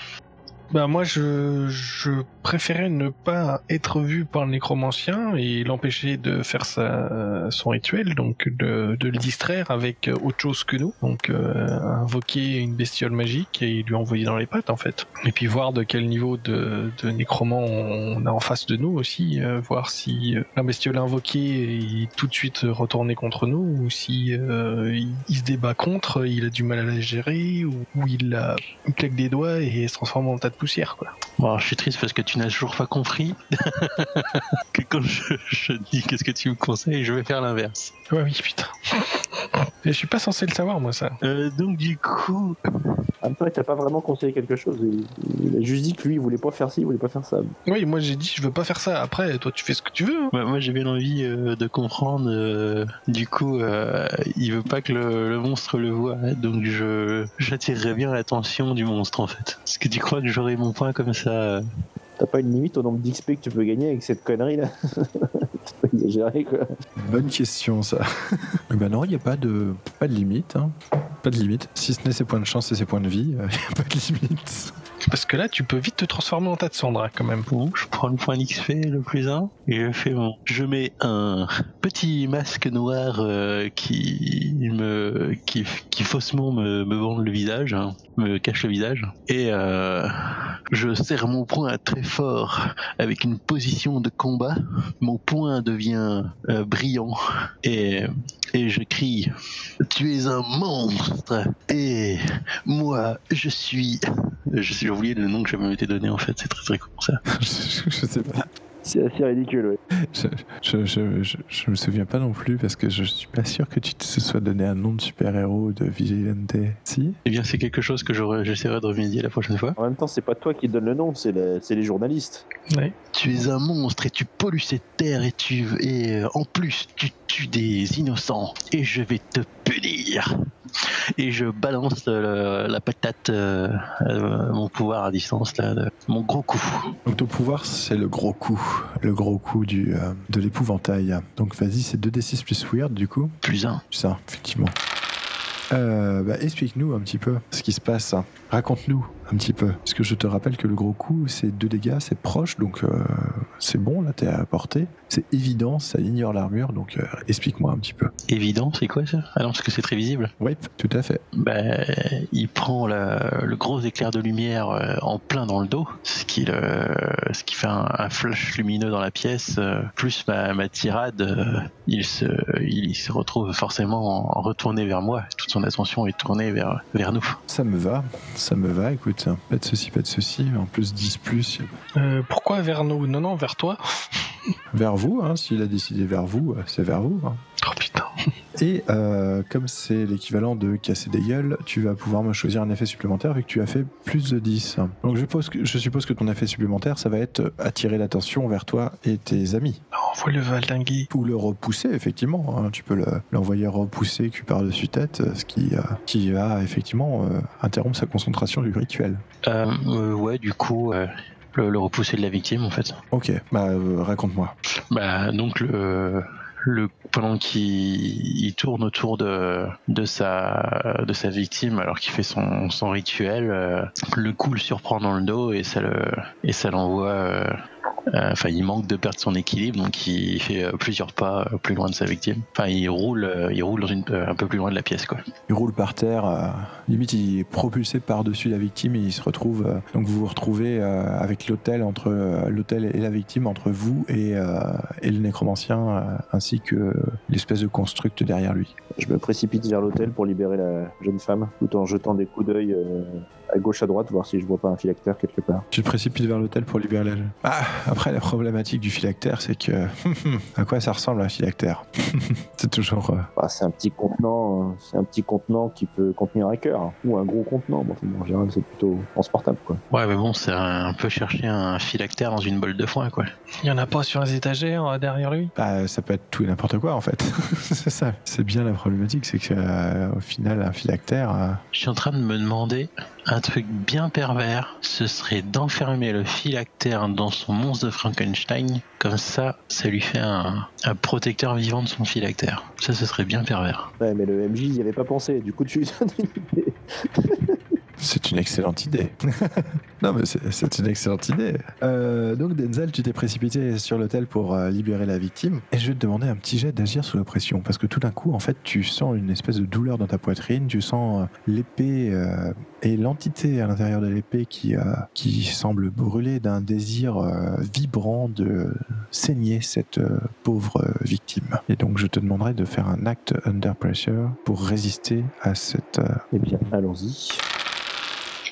Bah moi je, je préférais ne pas être vu par le nécromancien et l'empêcher de faire sa, son rituel, donc de, de le distraire avec autre chose que nous, donc euh, invoquer une bestiole magique et lui envoyer dans les pattes en fait. Et puis voir de quel niveau de, de nécromant on a en face de nous aussi, euh, voir si euh, la bestiole invoquée est tout de suite retournée contre nous ou si il, se débat contre, il a du mal à la gérer ou, il, la, il claque des doigts et se transforme en tas poussière, quoi. Bon, je suis triste parce que tu n'as toujours pas compris [LAUGHS] que quand je, dis qu'est-ce que tu me conseilles, je vais faire l'inverse. Ouais, oui, putain. Et je suis pas censé le savoir, moi, ça. Euh, donc, du coup. En même temps, il t'a pas vraiment conseillé quelque chose. Il, a juste dit que lui, il voulait pas faire ci, il voulait pas faire ça. Oui, moi, j'ai dit, je veux pas faire ça. Après, toi, tu fais ce que tu veux. Hein. moi, j'ai bien envie euh, de comprendre. Euh, du coup, il veut pas que le, monstre le voit. donc, je j'attirerai bien l'attention du monstre, en fait. Est-ce que tu crois que j'aurai mon point comme ça T'as pas une limite au nombre d'XP que tu peux gagner avec cette connerie là? [LAUGHS] [LAUGHS] pas exagéré quoi. Bonne question ça. [LAUGHS] ben non, il n'y a pas de, pas de limite. Hein. Pas de limite. Si ce n'est ses points de chance et ses points de vie, [LAUGHS] il n'y a pas de limite. Parce que là, tu peux vite te transformer en tas de cendres, hein, quand même. Je prends le point d'XP, le plus 1, et je fais mon... Je mets un petit masque noir euh, qui me... qui, qui faussement me, me vend le visage, hein, me cache le visage, et euh, je serre mon poing très fort avec une position de combat. Mon poing devient euh, brillant, et, et je crie « Tu es un monstre, et moi, je suis... » Je suis oublié le nom que j'avais été donné en fait, c'est très très con ça. [LAUGHS] je, je sais pas. C'est assez ridicule, oui. Je, je, je, me souviens pas non plus parce que je suis pas sûr que tu te sois donné un nom de super-héros de Vigilante. Si Eh bien, c'est quelque chose que j'essaierai de remédier la prochaine fois. En même temps, c'est pas toi qui donne le nom, c'est les journalistes. Oui. Tu es un monstre et tu pollues cette terre et tu et euh, en plus tu tues des innocents et je vais te punir [LAUGHS] et je balance euh, la patate, euh, euh, mon pouvoir à distance, là, mon gros coup. Donc ton pouvoir, c'est le gros coup, le gros coup du, de l'épouvantail. Donc vas-y, c'est 2d6 plus weird du coup Plus 1. Plus 1, effectivement. Bah, explique-nous un petit peu ce qui se passe. Raconte-nous un petit peu. Parce que je te rappelle que le gros coup, c'est deux dégâts, c'est proche, donc c'est bon, là, t'es à portée. C'est évident, ça ignore l'armure, donc explique-moi un petit peu. Évident, c'est quoi ça? Ah non, parce que c'est très visible. Oui, tout à fait. Ben, il prend le gros éclair de lumière en plein dans le dos, ce qui, ce qui fait un, flash lumineux dans la pièce, plus ma, ma tirade, il, se, il se retrouve forcément retourné vers moi. Toute son attention est tournée vers, vers nous. Ça me va, ça me va, écoute. Pas de ceci, pas de ceci. En plus, 10 plus. Euh, pourquoi vers nous? Non, non, vers toi. vers vous, hein, s'il a décidé vers vous, euh, c'est vers vous. Hein. Oh putain. Et euh, comme c'est l'équivalent de casser des gueules, tu vas pouvoir me choisir un effet supplémentaire vu que tu as fait plus de 10. Donc je, suppose que, je suppose que ton effet supplémentaire, ça va être attirer l'attention vers toi et tes amis. Envoie le valdinguer. Ou le repousser, effectivement. Hein. Tu peux l'envoyer repousser cul par-dessus tête, ce qui, euh, qui va effectivement euh, interrompre sa concentration du rituel. ouais, du coup, le, repousser de la victime en fait. Ok, bah raconte-moi. Bah donc le le pendant qu'il tourne autour de, sa victime alors qu'il fait son, rituel, euh, le coup le surprend dans le dos et ça le et ça l'envoie euh, enfin, il manque de perdre son équilibre, donc il fait euh, plusieurs pas euh, plus loin de sa victime. Enfin, il roule, dans un peu plus loin de la pièce. Il roule par terre, limite il est propulsé par-dessus la victime et il se retrouve. donc vous vous retrouvez avec l'hôtel entre et la victime, entre vous et, et le nécromancien, ainsi que l'espèce de constructe derrière lui. Je me précipite vers l'hôtel pour libérer la jeune femme, tout en jetant des coups d'œil à gauche à droite, voir si je vois pas un phylactère quelque part. Tu te précipites vers l'hôtel pour libérer la jeune. Ah, après la problématique du phylactère, c'est que [LAUGHS] à quoi ça ressemble un phylactère? [LAUGHS] C'est toujours. Euh, bah, c'est un petit contenant, euh, c'est un petit contenant qui peut contenir un cœur hein, ou un gros contenant. Bon, en général, c'est plutôt transportable, quoi. Ouais, mais bon, c'est un peu chercher un phylactère dans une bolle de foin, quoi. Il y en a pas sur les étagères euh, derrière lui? Bah, ça peut être tout et n'importe quoi, en fait. [LAUGHS] c'est ça. C'est bien la problématique, c'est que au final, un phylactère. Je suis en train de me demander un truc bien pervers, ce serait d'enfermer le phylactère dans son monstre de Frankenstein. Comme ça, ça lui fait un, protecteur vivant de son phylactère. Ça, ce serait bien pervers. Ouais, mais le MJ n'y avait pas pensé. Du coup, tu [LAUGHS] C'est une excellente idée. [LAUGHS] non, mais c'est une excellente idée. Euh, donc, Denzel, tu t'es précipité sur l'hôtel pour euh, libérer la victime. Et je vais te demander un petit jet d'agir sous la pression. Parce que tout d'un coup, en fait, tu sens une espèce de douleur dans ta poitrine. Tu sens euh, l'épée et l'entité à l'intérieur de l'épée qui, qui semble brûler d'un désir vibrant de saigner cette pauvre victime. Et donc, je te demanderai de faire un acte under pressure pour résister à cette. Eh bien, allons-y.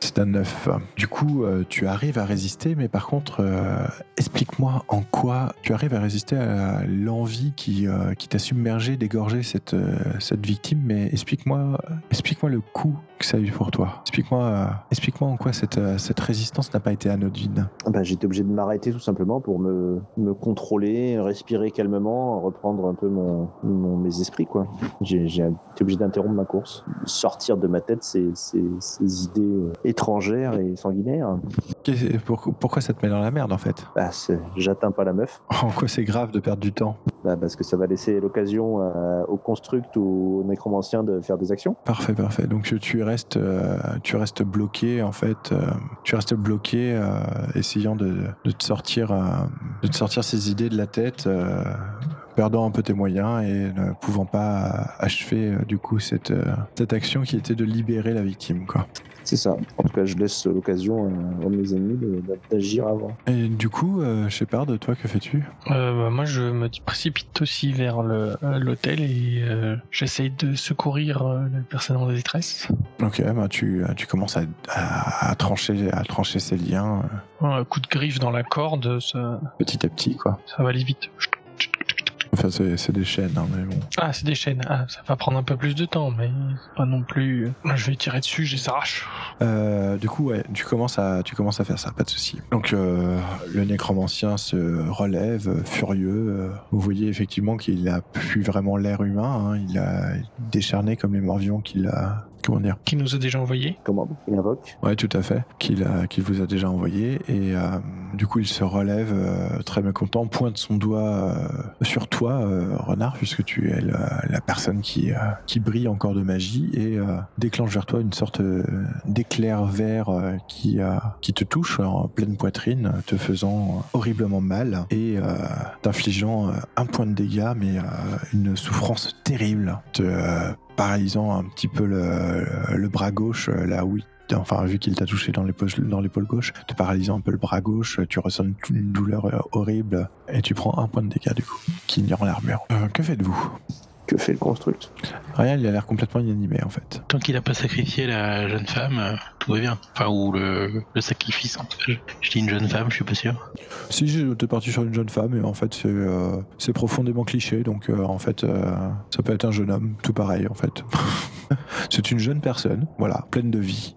C'est un 9. Du coup, euh, tu arrives à résister, mais par contre, euh, explique-moi en quoi tu arrives à résister à l'envie qui, euh, qui t'a submergé d'égorger cette, cette victime, mais explique-moi explique le coup que ça a eu pour toi. Explique-moi explique en quoi cette, cette résistance n'a pas été anodine. Bah, J'étais obligé de m'arrêter tout simplement pour me, me contrôler, respirer calmement, reprendre un peu mon, mes esprits. J'ai été obligé d'interrompre ma course, sortir de ma tête ces, ces, ces idées euh, étrangères et sanguinaires. Pourquoi ça te met dans la merde en fait? Bah, J'atteins pas la meuf. [LAUGHS] En quoi c'est grave de perdre du temps? Bah, Parce que ça va laisser l'occasion au construct ou au nécromancien de faire des actions. Parfait, parfait. Donc tu restes, euh, tu restes bloqué en fait. Euh, tu restes bloqué, essayant de, de, te sortir, de te sortir ces idées de la tête perdant un peu tes moyens et ne pouvant pas achever du coup cette, cette action qui était de libérer la victime. Quoi. C'est ça. En tout cas, je laisse l'occasion à mes ennemis d'agir avant. Et du coup, euh, Shepard, toi, que fais-tu? Euh, bah, Moi, je me précipite aussi vers euh, l'hôtel et j'essaye de secourir les personnes en détresse. Ok, bah, tu, tu commences à, trancher, à trancher ces liens. Un coup de griffe dans la corde, ça... Petit à petit, quoi. Ça va aller vite. Enfin, c'est des chaînes, hein, mais bon. Ah, c'est des chaînes. Ah, ça va prendre un peu plus de temps, mais pas non plus. Je vais tirer dessus, j'ai s'arrache. Euh, du coup, ouais, tu commences à, tu commences à faire ça, pas de souci. Donc, euh, le nécromancien se relève, euh, furieux. Vous voyez effectivement qu'il a plus vraiment l'air humain. Hein. Il a décharné comme les morts qu'il a comment dire Qui nous a déjà envoyé Comment Il invoque Ouais, tout à fait. Qu'il vous a déjà envoyé. Et du coup, il se relève très mécontent, pointe son doigt sur toi, renard, puisque tu es la, personne qui, qui brille encore de magie et déclenche vers toi une sorte d'éclair vert qui, qui te touche en pleine poitrine, te faisant horriblement mal et t'infligeant un point de dégâts, mais une souffrance terrible, te paralysant un petit peu le, bras gauche, là oui. Enfin vu qu'il t'a touché dans l'épaule gauche, te paralysant un peu le bras gauche, tu ressens une douleur horrible. Et tu prends un point de dégâts du coup, qui ignore l'armure. Euh, que faites-vous? Que fait le construct Rien, il a l'air complètement inanimé en fait. Tant qu'il n'a pas sacrifié la jeune femme, euh, tout va bien. Enfin, ou le, sacrifice. Je dis une jeune femme, je suis pas sûr. Si j'étais parti sur une jeune femme, et en fait c'est euh, profondément cliché, donc euh, en fait ça peut être un jeune homme, tout pareil en fait. [LAUGHS] c'est une jeune personne, voilà, pleine de vie,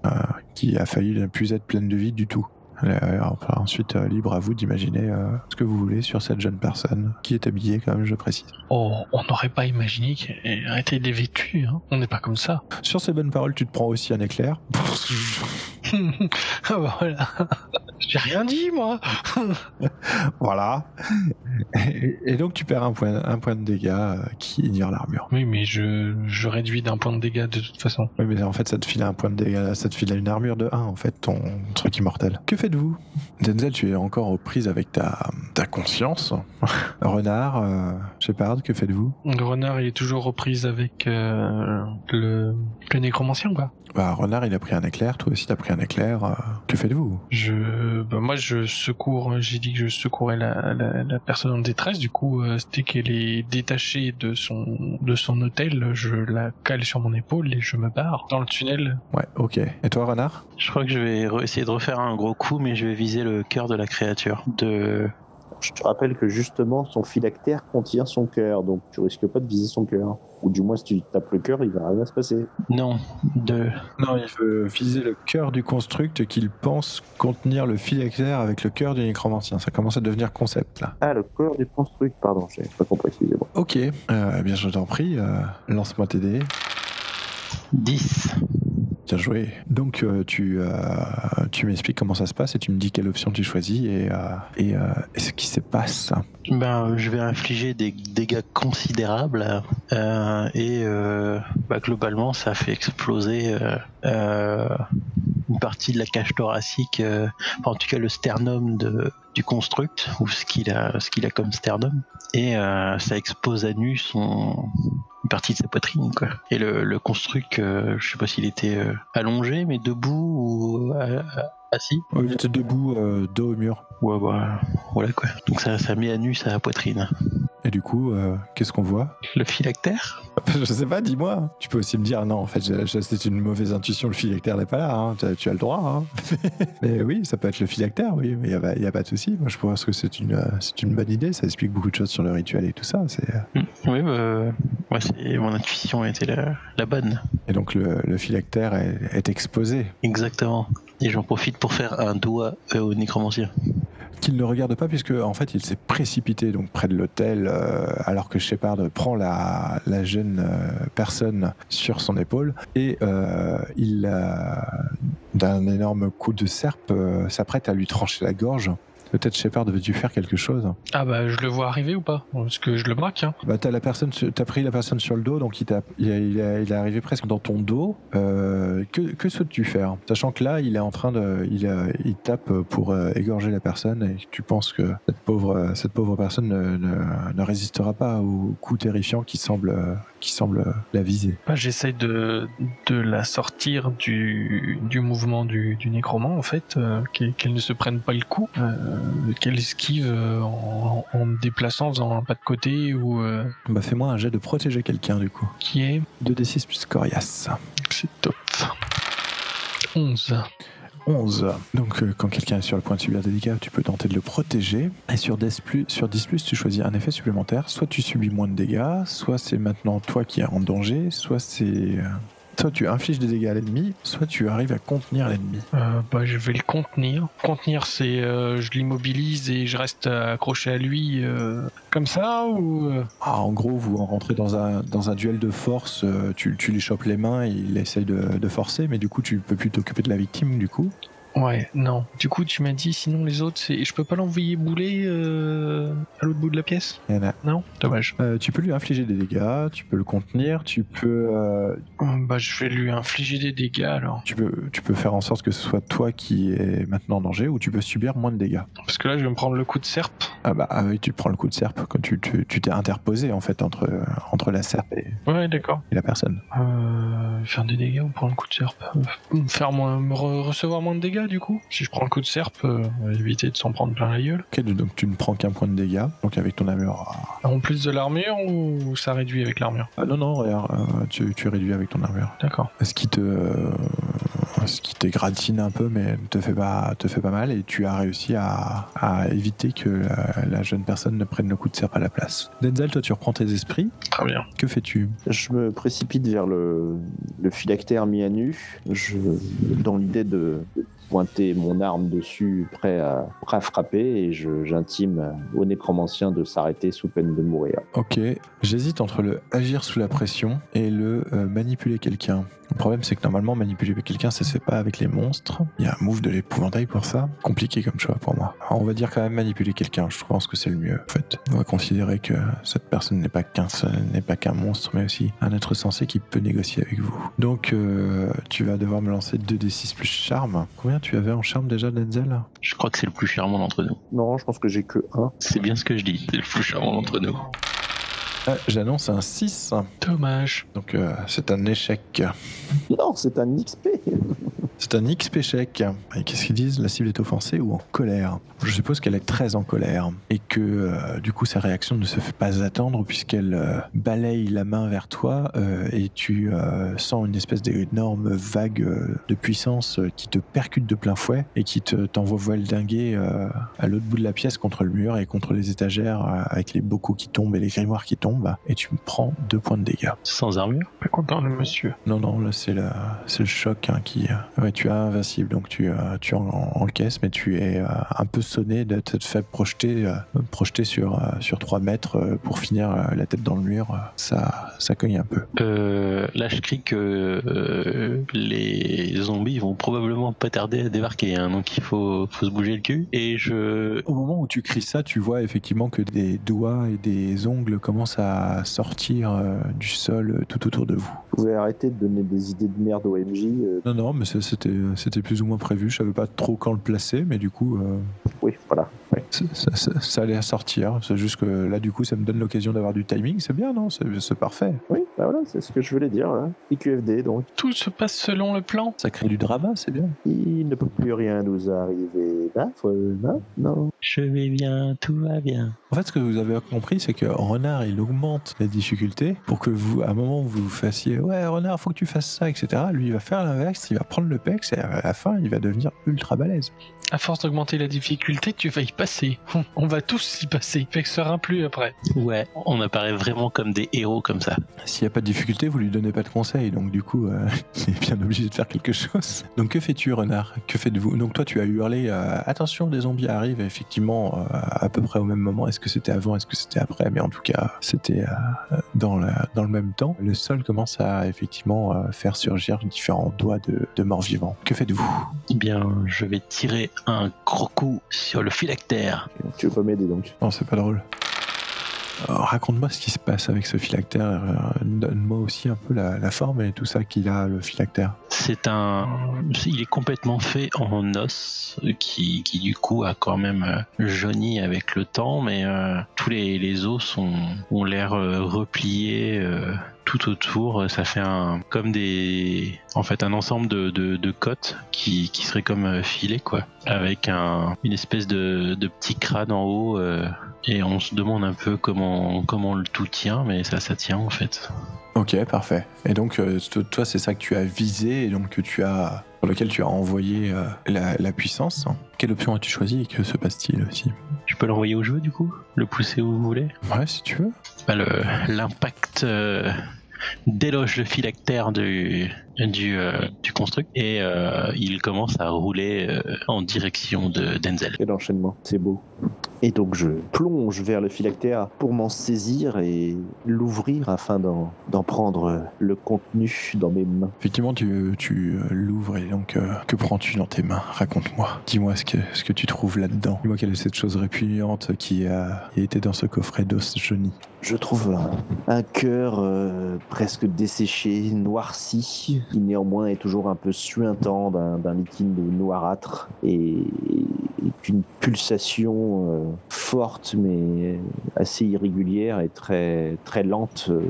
qui a failli ne plus être pleine de vie du tout. Euh, ensuite, euh, libre à vous d'imaginer euh, ce que vous voulez sur cette jeune personne qui est habillée, quand même, je précise. Oh, on n'aurait pas imaginé qu'elle était dévêtue, hein. On n'est pas comme ça. Sur ces bonnes paroles, tu te prends aussi un éclair. [LAUGHS] Ah, voilà. J'ai rien dit, moi. [LAUGHS] voilà. Et, donc, tu perds un point, un point de dégâts qui ignore l'armure. Oui, mais je, je réduis d'un point de dégâts de toute façon. Oui, mais en fait, ça te file un point de dégâts, ça te file une armure de 1, en fait, ton truc immortel. Que faites-vous Denzel, tu es encore aux prises avec ta, ta conscience. [LAUGHS] Renard, euh, Shepard, que faites-vous? Renard, il est toujours aux prises avec euh, le, le nécromancien, quoi. Bah, Renard, il a pris un éclair, toi aussi t'as pris un éclair. Euh, que faites-vous? Je, bah, moi, je secours. J'ai dit que je secourais la, la, personne en détresse. Du coup, euh, dès qu'elle est détachée de son de son hôtel, je la cale sur mon épaule et je me barre dans le tunnel. Ouais, ok. Et toi, Renard? Je crois que je vais essayer de refaire un gros coup, mais je vais viser le cœur de la créature. De je te rappelle que justement, son phylactère contient son cœur, donc tu risques pas de viser son cœur. Ou du moins, si tu tapes le cœur, il va rien se passer. Non, de... Non, il veut viser le cœur du construct qu'il pense contenir le phylactère avec le cœur du nécromancien. Ça commence à devenir concept, là. Ah, le cœur du construct, pardon, j'ai pas compris, excusez-moi. Ok, euh, eh bien je t'en prie, euh, lance-moi tes dés. 10. Bien joué. Donc euh, tu, euh, tu m'expliques comment ça se passe et tu me dis quelle option tu choisis et, euh, et, ce qui se passe. Ben, je vais infliger des dégâts considérables et bah, globalement ça fait exploser une partie de la cage thoracique, en tout cas le sternum de, du construct ou ce qu'il a, ce qu'il a comme sternum et ça expose à nu son une partie de sa poitrine quoi. Et le, le construct, euh, je sais pas s'il était euh, allongé mais debout ou euh, assis. il était debout, dos au mur. Ouais bah voilà quoi. Donc ça, ça met à nu sa poitrine. Et du coup, euh, qu'est-ce qu'on voit? Le phylactère [LAUGHS] Je sais pas, dis-moi. Tu peux aussi me dire, non, en fait, c'est une mauvaise intuition, le phylactère n'est pas là, hein. tu, as le droit. Hein. [LAUGHS] mais oui, ça peut être le phylactère, oui, mais il n'y a, pas de souci. Moi, je pense que c'est une, une bonne idée, ça explique beaucoup de choses sur le rituel et tout ça. Mm. Oui, bah, mon intuition était la, la, bonne. Et donc, le, le phylactère est, exposé Exactement. Et j'en profite pour faire un doigt euh, au nécromancien qu'il ne regarde pas puisque en fait il s'est précipité donc près de l'hôtel euh, alors que Shepard prend la, jeune euh, personne sur son épaule. Et euh, il d'un énorme coup de serpe s'apprête à lui trancher la gorge Peut-être Shepard devait dû faire quelque chose. Ah bah je le vois arriver ou pas Parce que je le braque. Hein. Bah t'as la personne, t'as pris la personne sur le dos, donc il, il, il, est arrivé presque dans ton dos. Euh, que, que souhaites-tu faire? Sachant que là, il est en train de, il, il tape pour euh, égorger la personne et tu penses que cette pauvre, cette pauvre personne ne, ne, résistera pas au coup terrifiant qui semble, qui semble la viser. Bah, J'essaye de, de la sortir du, du mouvement du, du nécromant en fait, euh, qu'elle ne se prenne pas le coup. Euh, qu'elle esquive euh, en, me déplaçant, en faisant un pas de côté ou. Euh, bah fais-moi un jet de protéger quelqu'un du coup. Qui est 2d6 plus coriace. C'est top. 11. 11. Donc quand quelqu'un est sur le point de subir des dégâts, tu peux tenter de le protéger. Et sur 10 plus, sur 10 plus, tu choisis un effet supplémentaire. Soit tu subis moins de dégâts, soit c'est maintenant toi qui es en danger, soit c'est Soit tu infliges des dégâts à l'ennemi, soit tu arrives à contenir l'ennemi. Euh, bah, je vais le contenir. Contenir, c'est euh, je l'immobilise et je reste accroché à lui euh, comme ça ou ah, En gros, vous rentrez dans un, dans un duel de force, tu, tu lui chopes les mains, et il essaye de, de forcer, mais du coup, tu peux plus t'occuper de la victime, du coup. Ouais, non. Du coup, tu m'as dit sinon les autres, c'est je peux pas l'envoyer bouler euh, à l'autre bout de la pièce? Il y en a. Non? Dommage. Euh, tu peux lui infliger des dégâts, tu peux le contenir, tu peux. Euh, bah, je vais lui infliger des dégâts alors. Tu peux, tu peux faire en sorte que ce soit toi qui est maintenant en danger ou tu peux subir moins de dégâts. Parce que là, je vais me prendre le coup de serpe. Ah bah ah oui, tu prends le coup de serpe quand tu t'es tu, t'es interposé en fait entre, entre la serpe et, ouais, d'accord. et la personne. Euh, faire des dégâts ou prendre le coup de serpe? Faire moins, me recevoir moins de dégâts? Du coup? Si je prends le coup de serpe, euh, éviter de s'en prendre plein la gueule. Ok, donc tu ne prends qu'un point de dégâts, donc avec ton armure. En plus de l'armure ou ça réduit avec l'armure? Ah, Non, non, regarde, euh, tu, tu réduis avec ton armure. D'accord. Ce qui te. ce qui t'égratine un peu, mais ne te fait pas, te fait pas mal, et tu as réussi à, à éviter que la, la, jeune personne ne prenne le coup de serpe à la place? Denzel, toi tu reprends tes esprits. Très bien. Que fais-tu? Je me précipite vers le, le phylactère mis à nu, je, dans l'idée de pointer mon arme dessus, prêt à, frapper, et j'intime au nécromancien de s'arrêter sous peine de mourir. Ok, j'hésite entre le agir sous la pression et le euh, manipuler quelqu'un. Le problème, c'est que normalement, manipuler quelqu'un, ça se fait pas avec les monstres. Il y a un move de l'épouvantail pour ça. Compliqué comme choix pour moi. Alors, on va dire quand même manipuler quelqu'un. Je pense que c'est le mieux. En fait, on va considérer que cette personne n'est pas qu'un n'est pas qu'un monstre, mais aussi un être sensé qui peut négocier avec vous. Donc, euh, tu vas devoir me lancer 2d6 plus charme. Combien tu avais en charme déjà, Denzel? Je crois que c'est le plus charmant d'entre nous. Non, je pense que j'ai que 1. C'est bien ce que je dis. C'est le plus charmant d'entre nous. Ah, J'annonce un 6. Dommage. Donc euh, c'est un échec. Non, c'est un XP. C'est un XP chèque. Et qu'est-ce qu'ils disent? La cible est offensée ou en colère? Je suppose qu'elle est très en colère et que euh, du coup sa réaction ne se fait pas attendre puisqu'elle euh, balaye la main vers toi euh, et tu euh, sens une espèce d'énorme vague euh, de puissance euh, qui te percute de plein fouet et qui te t'envoie voile dinguer euh, à l'autre bout de la pièce contre le mur et contre les étagères euh, avec les bocaux qui tombent et les grimoires qui tombent et tu me prends deux points de dégâts. Sans armure? Pas content le monsieur. Non, non, là c'est le, choc hein, qui. euh, Ouais, tu es invincible, donc tu, euh, tu en, encaisses, mais tu es euh, un peu sonné de te faire projeter, euh, projeter sur, euh, sur 3 mètres euh, pour finir euh, la tête dans le mur. Ça, ça cogne un peu. Euh, là, je crie que euh, les zombies vont probablement pas tarder à débarquer, hein, donc il faut, faut se bouger le cul. Et je. Au moment où tu cries ça, tu vois effectivement que des doigts et des ongles commencent à sortir euh, du sol euh, tout autour de vous. Vous pouvez arrêter de donner des idées de merde au MJ. euh, Non, non, mais c'était c'était plus ou moins prévu. Je savais pas trop quand le placer, mais du coup, euh, Oui, voilà. Ouais. ça, ça- ça- ça allait sortir. C'est juste que là, du coup, ça me donne l'occasion d'avoir du timing. C'est bien, non? C'est parfait. Oui, bah voilà, c'est ce que je voulais dire. Là. IQFD, donc. Tout se passe selon le plan. Ça crée du drama, c'est bien. Il ne peut plus rien nous arriver. Là, non, non. Je vais bien, tout va bien. En fait, ce que vous avez compris, c'est que Renard, il augmente les difficultés pour que vous, à un moment, vous vous fassiez Ouais, Renard, faut que tu fasses ça, etc. Lui, il va faire l'inverse, il va prendre le pex et à la fin, il va devenir ultra balèze. À force d'augmenter la difficulté, tu vas y passer. [LAUGHS] On va tous y passer. Sera plus après. Ouais, on apparaît vraiment comme des héros comme ça. S'il n'y a pas de difficulté, vous lui donnez pas de conseils, donc du coup, euh, [LAUGHS] il est bien obligé de faire quelque chose. Donc que fais-tu, Renard? Que faites-vous? Donc toi, tu as hurlé euh, Attention, des zombies arrivent, effectivement, euh, à peu près au même moment. Est-ce que c'était avant? Est-ce que c'était après? Mais en tout cas, c'était euh, dans, le même temps. Le sol commence à effectivement euh, faire surgir différents doigts de, de morts vivants. Que faites-vous? Eh bien, je vais tirer un gros coup sur le phylactère. Tu veux pas m'aider, donc? Non, c'est pas drôle. Raconte-moi ce qui se passe avec ce phylactère. euh, Donne-moi aussi un peu la, forme et tout ça qu'il a, le phylactère. C'est un, il est complètement fait en os, qui, qui du coup a quand même euh, jauni avec le temps, mais euh, tous les, os ont l'air repliés tout autour. Ça fait un, comme des, en fait, un ensemble de, de, de côtes qui, qui serait comme euh, filé quoi, avec un, une espèce de, de petit crâne en haut. euh, et on se demande un peu comment, comment le tout tient, mais ça, ça tient en fait. Ok, parfait. Et donc, euh, to- toi, c'est ça que tu as visé et donc que tu as, sur lequel tu as envoyé euh, la, la puissance. Quelle option as-tu choisi et que se passe-t-il aussi? Je peux l'envoyer au jeu du coup? Le pousser où vous voulez? Ouais, si tu veux. Bah, le- L'impact euh, déloge le phylactère du, du, euh, du construct et euh, il commence à rouler euh, en direction de Denzel. Quel enchaînement, c'est beau. Et donc je plonge vers le phylactère pour m'en saisir et l'ouvrir afin d'en prendre le contenu dans mes mains. Effectivement, tu, tu l'ouvres et donc que prends-tu dans tes mains? Raconte-moi. Dis-moi ce que, ce que tu trouves là-dedans. Dis-moi quelle est cette chose répugnante qui a, été dans ce coffret d'os jauni. Je trouve un, un cœur presque desséché, noirci, qui néanmoins est toujours un peu suintant d'un liquide noirâtre et, qu'une pulsation euh, forte mais assez irrégulière et très, très lente euh,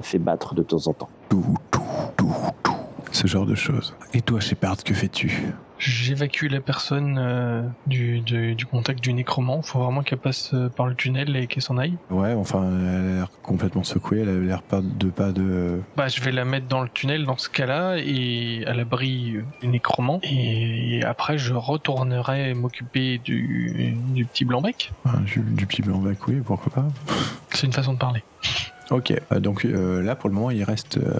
fait battre de temps en temps. Tout, tout, tout, tout. Ce genre de choses. Et toi, Shepard, que fais-tu? J'évacue la personne euh, du, du, contact du nécromant. Faut vraiment qu'elle passe euh, par le tunnel et qu'elle s'en aille. Ouais, enfin, elle a l'air complètement secouée. Elle a l'air pas de pas de. Bah, je vais la mettre dans le tunnel dans ce cas-là et à l'abri du nécromant. Et, après, je retournerai m'occuper du, du petit blanc-bec. du, du petit blanc-bec, oui, pourquoi pas. C'est une façon de parler. Ok, euh, donc euh, là pour le moment il reste euh,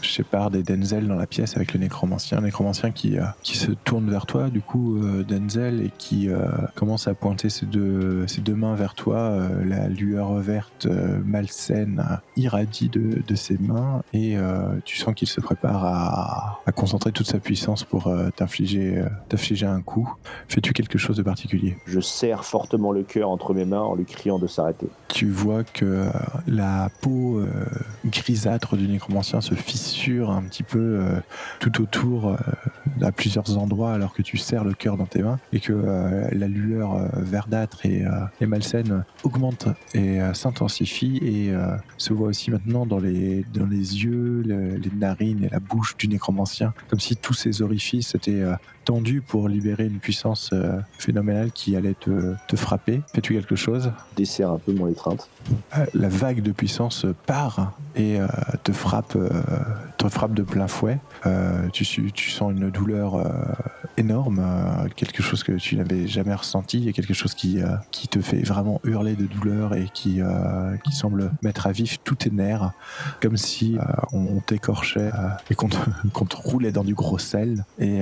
Shepard et Denzel dans la pièce avec le nécromancien. nécromancien qui, qui se tourne vers toi, du coup Denzel, et qui commence à pointer ses deux, ses deux mains vers toi. la lueur verte malsaine irradie de, de ses mains et tu sens qu'il se prépare à, à, concentrer toute sa puissance pour t'infliger t'infliger un coup. Fais-tu quelque chose de particulier? Je serre fortement le cœur entre mes mains en lui criant de s'arrêter. Tu vois que la peau euh, grisâtre du nécromancien se fissure un petit peu euh, tout autour euh, à plusieurs endroits alors que tu serres le cœur dans tes mains et que la lueur verdâtre et, malsaine augmente et s'intensifie et se voit aussi maintenant dans les, dans les yeux, les narines et la bouche du nécromancien comme si tous ces orifices étaient tendus pour libérer une puissance phénoménale qui allait te, te frapper. Fais-tu quelque chose? Desserre un peu mon étreinte. la vague de puissance part et euh, te frappe, euh, te frappe de plein fouet. Euh, tu, tu, sens une douleur énorme, quelque chose que tu n'avais jamais ressenti et quelque chose qui, qui te fait vraiment hurler de douleur et qui, qui semble mettre à vif tous tes nerfs, comme si on, t'écorchait et qu'on te, [LAUGHS] te, roulait dans du gros sel. Et,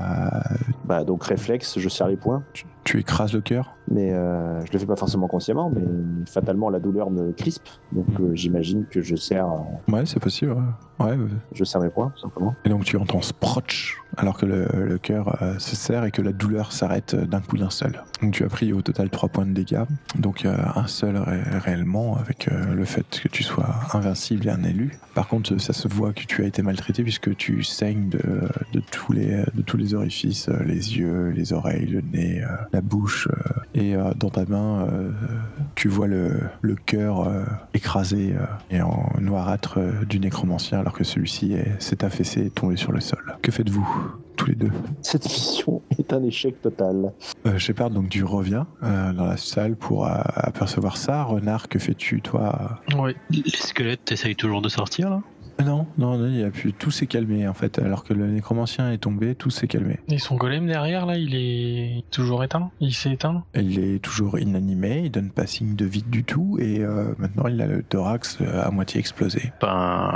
bah, donc réflexe, je serre les poings. Tu, écrases le cœur Mais je le fais pas forcément consciemment, mais fatalement la douleur me crispe. Donc j'imagine que je serre. Ouais, c'est possible. Ouais. Je serre mes poings, tout simplement. Et donc tu entends sproch alors que le, cœur euh, se serre et que la douleur s'arrête euh, d'un coup d'un seul. Donc tu as pris au total 3 points de dégâts, donc euh, un seul réellement avec le fait que tu sois invincible et un élu. Par contre, ça se voit que tu as été maltraité puisque tu saignes de, de tous, les, de tous les orifices, les yeux, les oreilles, le nez, la bouche. et dans ta main, tu vois le, le cœur écrasé et en noirâtre du nécromancien alors que celui-ci s'est affaissé et tombé sur le sol. Que faites-vous tous les deux? Cette mission est un échec total. Euh, Shepard, donc tu reviens euh, dans la salle pour euh, apercevoir ça. Renard, que fais-tu toi? Oui. Les squelettes essayent toujours de sortir là non, non, il a pu, tout s'est calmé en fait. Alors que le nécromancien est tombé, tout s'est calmé. Et son golem derrière là, il est toujours éteint? Il s'est éteint? Il est toujours inanimé, il donne pas signe de vide du tout et euh, maintenant il a le thorax euh, à moitié explosé. Ben,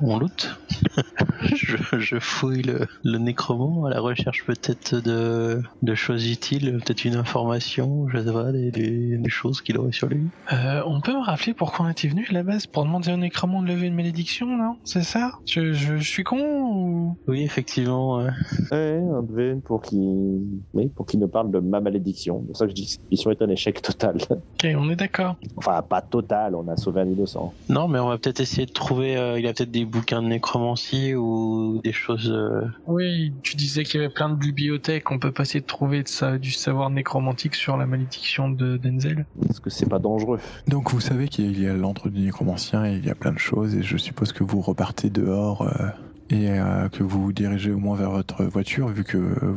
on loot. [LAUGHS] je, fouille le, le nécromant à la recherche peut-être de, de choses utiles, peut-être une information, je sais pas, des, des, choses qu'il aurait sur lui. Euh, on peut me rappeler pourquoi on était venu à la base Pour demander au nécromant de lever une malédiction? Non C'est ça je, je, suis con ou Oui, effectivement. Ouais, un devait pour qu'il oui, pour qu'il ne parle de ma malédiction. C'est pour ça que je dis que cette mission est un échec total. [LAUGHS] Ok, on est d'accord. Enfin, pas total, on a sauvé un innocent. Non, mais on va peut-être essayer de trouver. Euh, il a peut-être des bouquins de nécromancie ou des choses. Euh, oui, tu disais qu'il y avait plein de bibliothèques. On peut pas essayer de trouver de ça, du savoir nécromantique sur la malédiction de Denzel. Est-ce que c'est pas dangereux Donc vous savez qu'il y a l'antre du nécromancien et il y a plein de choses et je suppose que vous repartez dehors euh, et euh, que vous vous dirigez au moins vers votre voiture, vu que euh,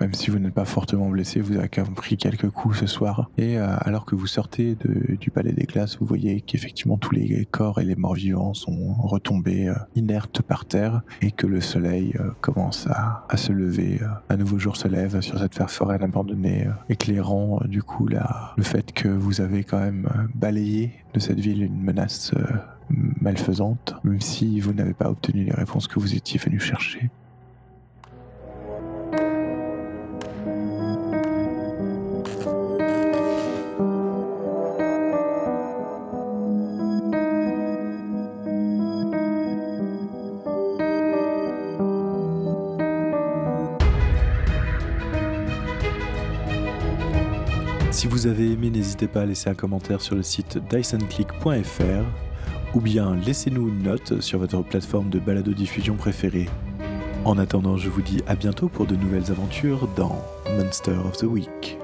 même si vous n'êtes pas fortement blessé, vous avez quand même pris quelques coups ce soir. Et alors que vous sortez du Palais des Glaces, vous voyez qu'effectivement tous les corps et les morts vivants sont retombés inertes par terre et que le soleil commence à, se lever. Un nouveau jour se lève sur cette forêt abandonnée, éclairant du coup la, le fait que vous avez quand même balayé de cette ville une menace malfaisante, même si vous n'avez pas obtenu les réponses que vous étiez venu chercher. Si vous avez aimé, n'hésitez pas à laisser un commentaire sur le site dysonclick.fr ou bien laissez-nous une note sur votre plateforme de balado-diffusion préférée. En attendant, je vous dis à bientôt pour de nouvelles aventures dans Monster of the Week.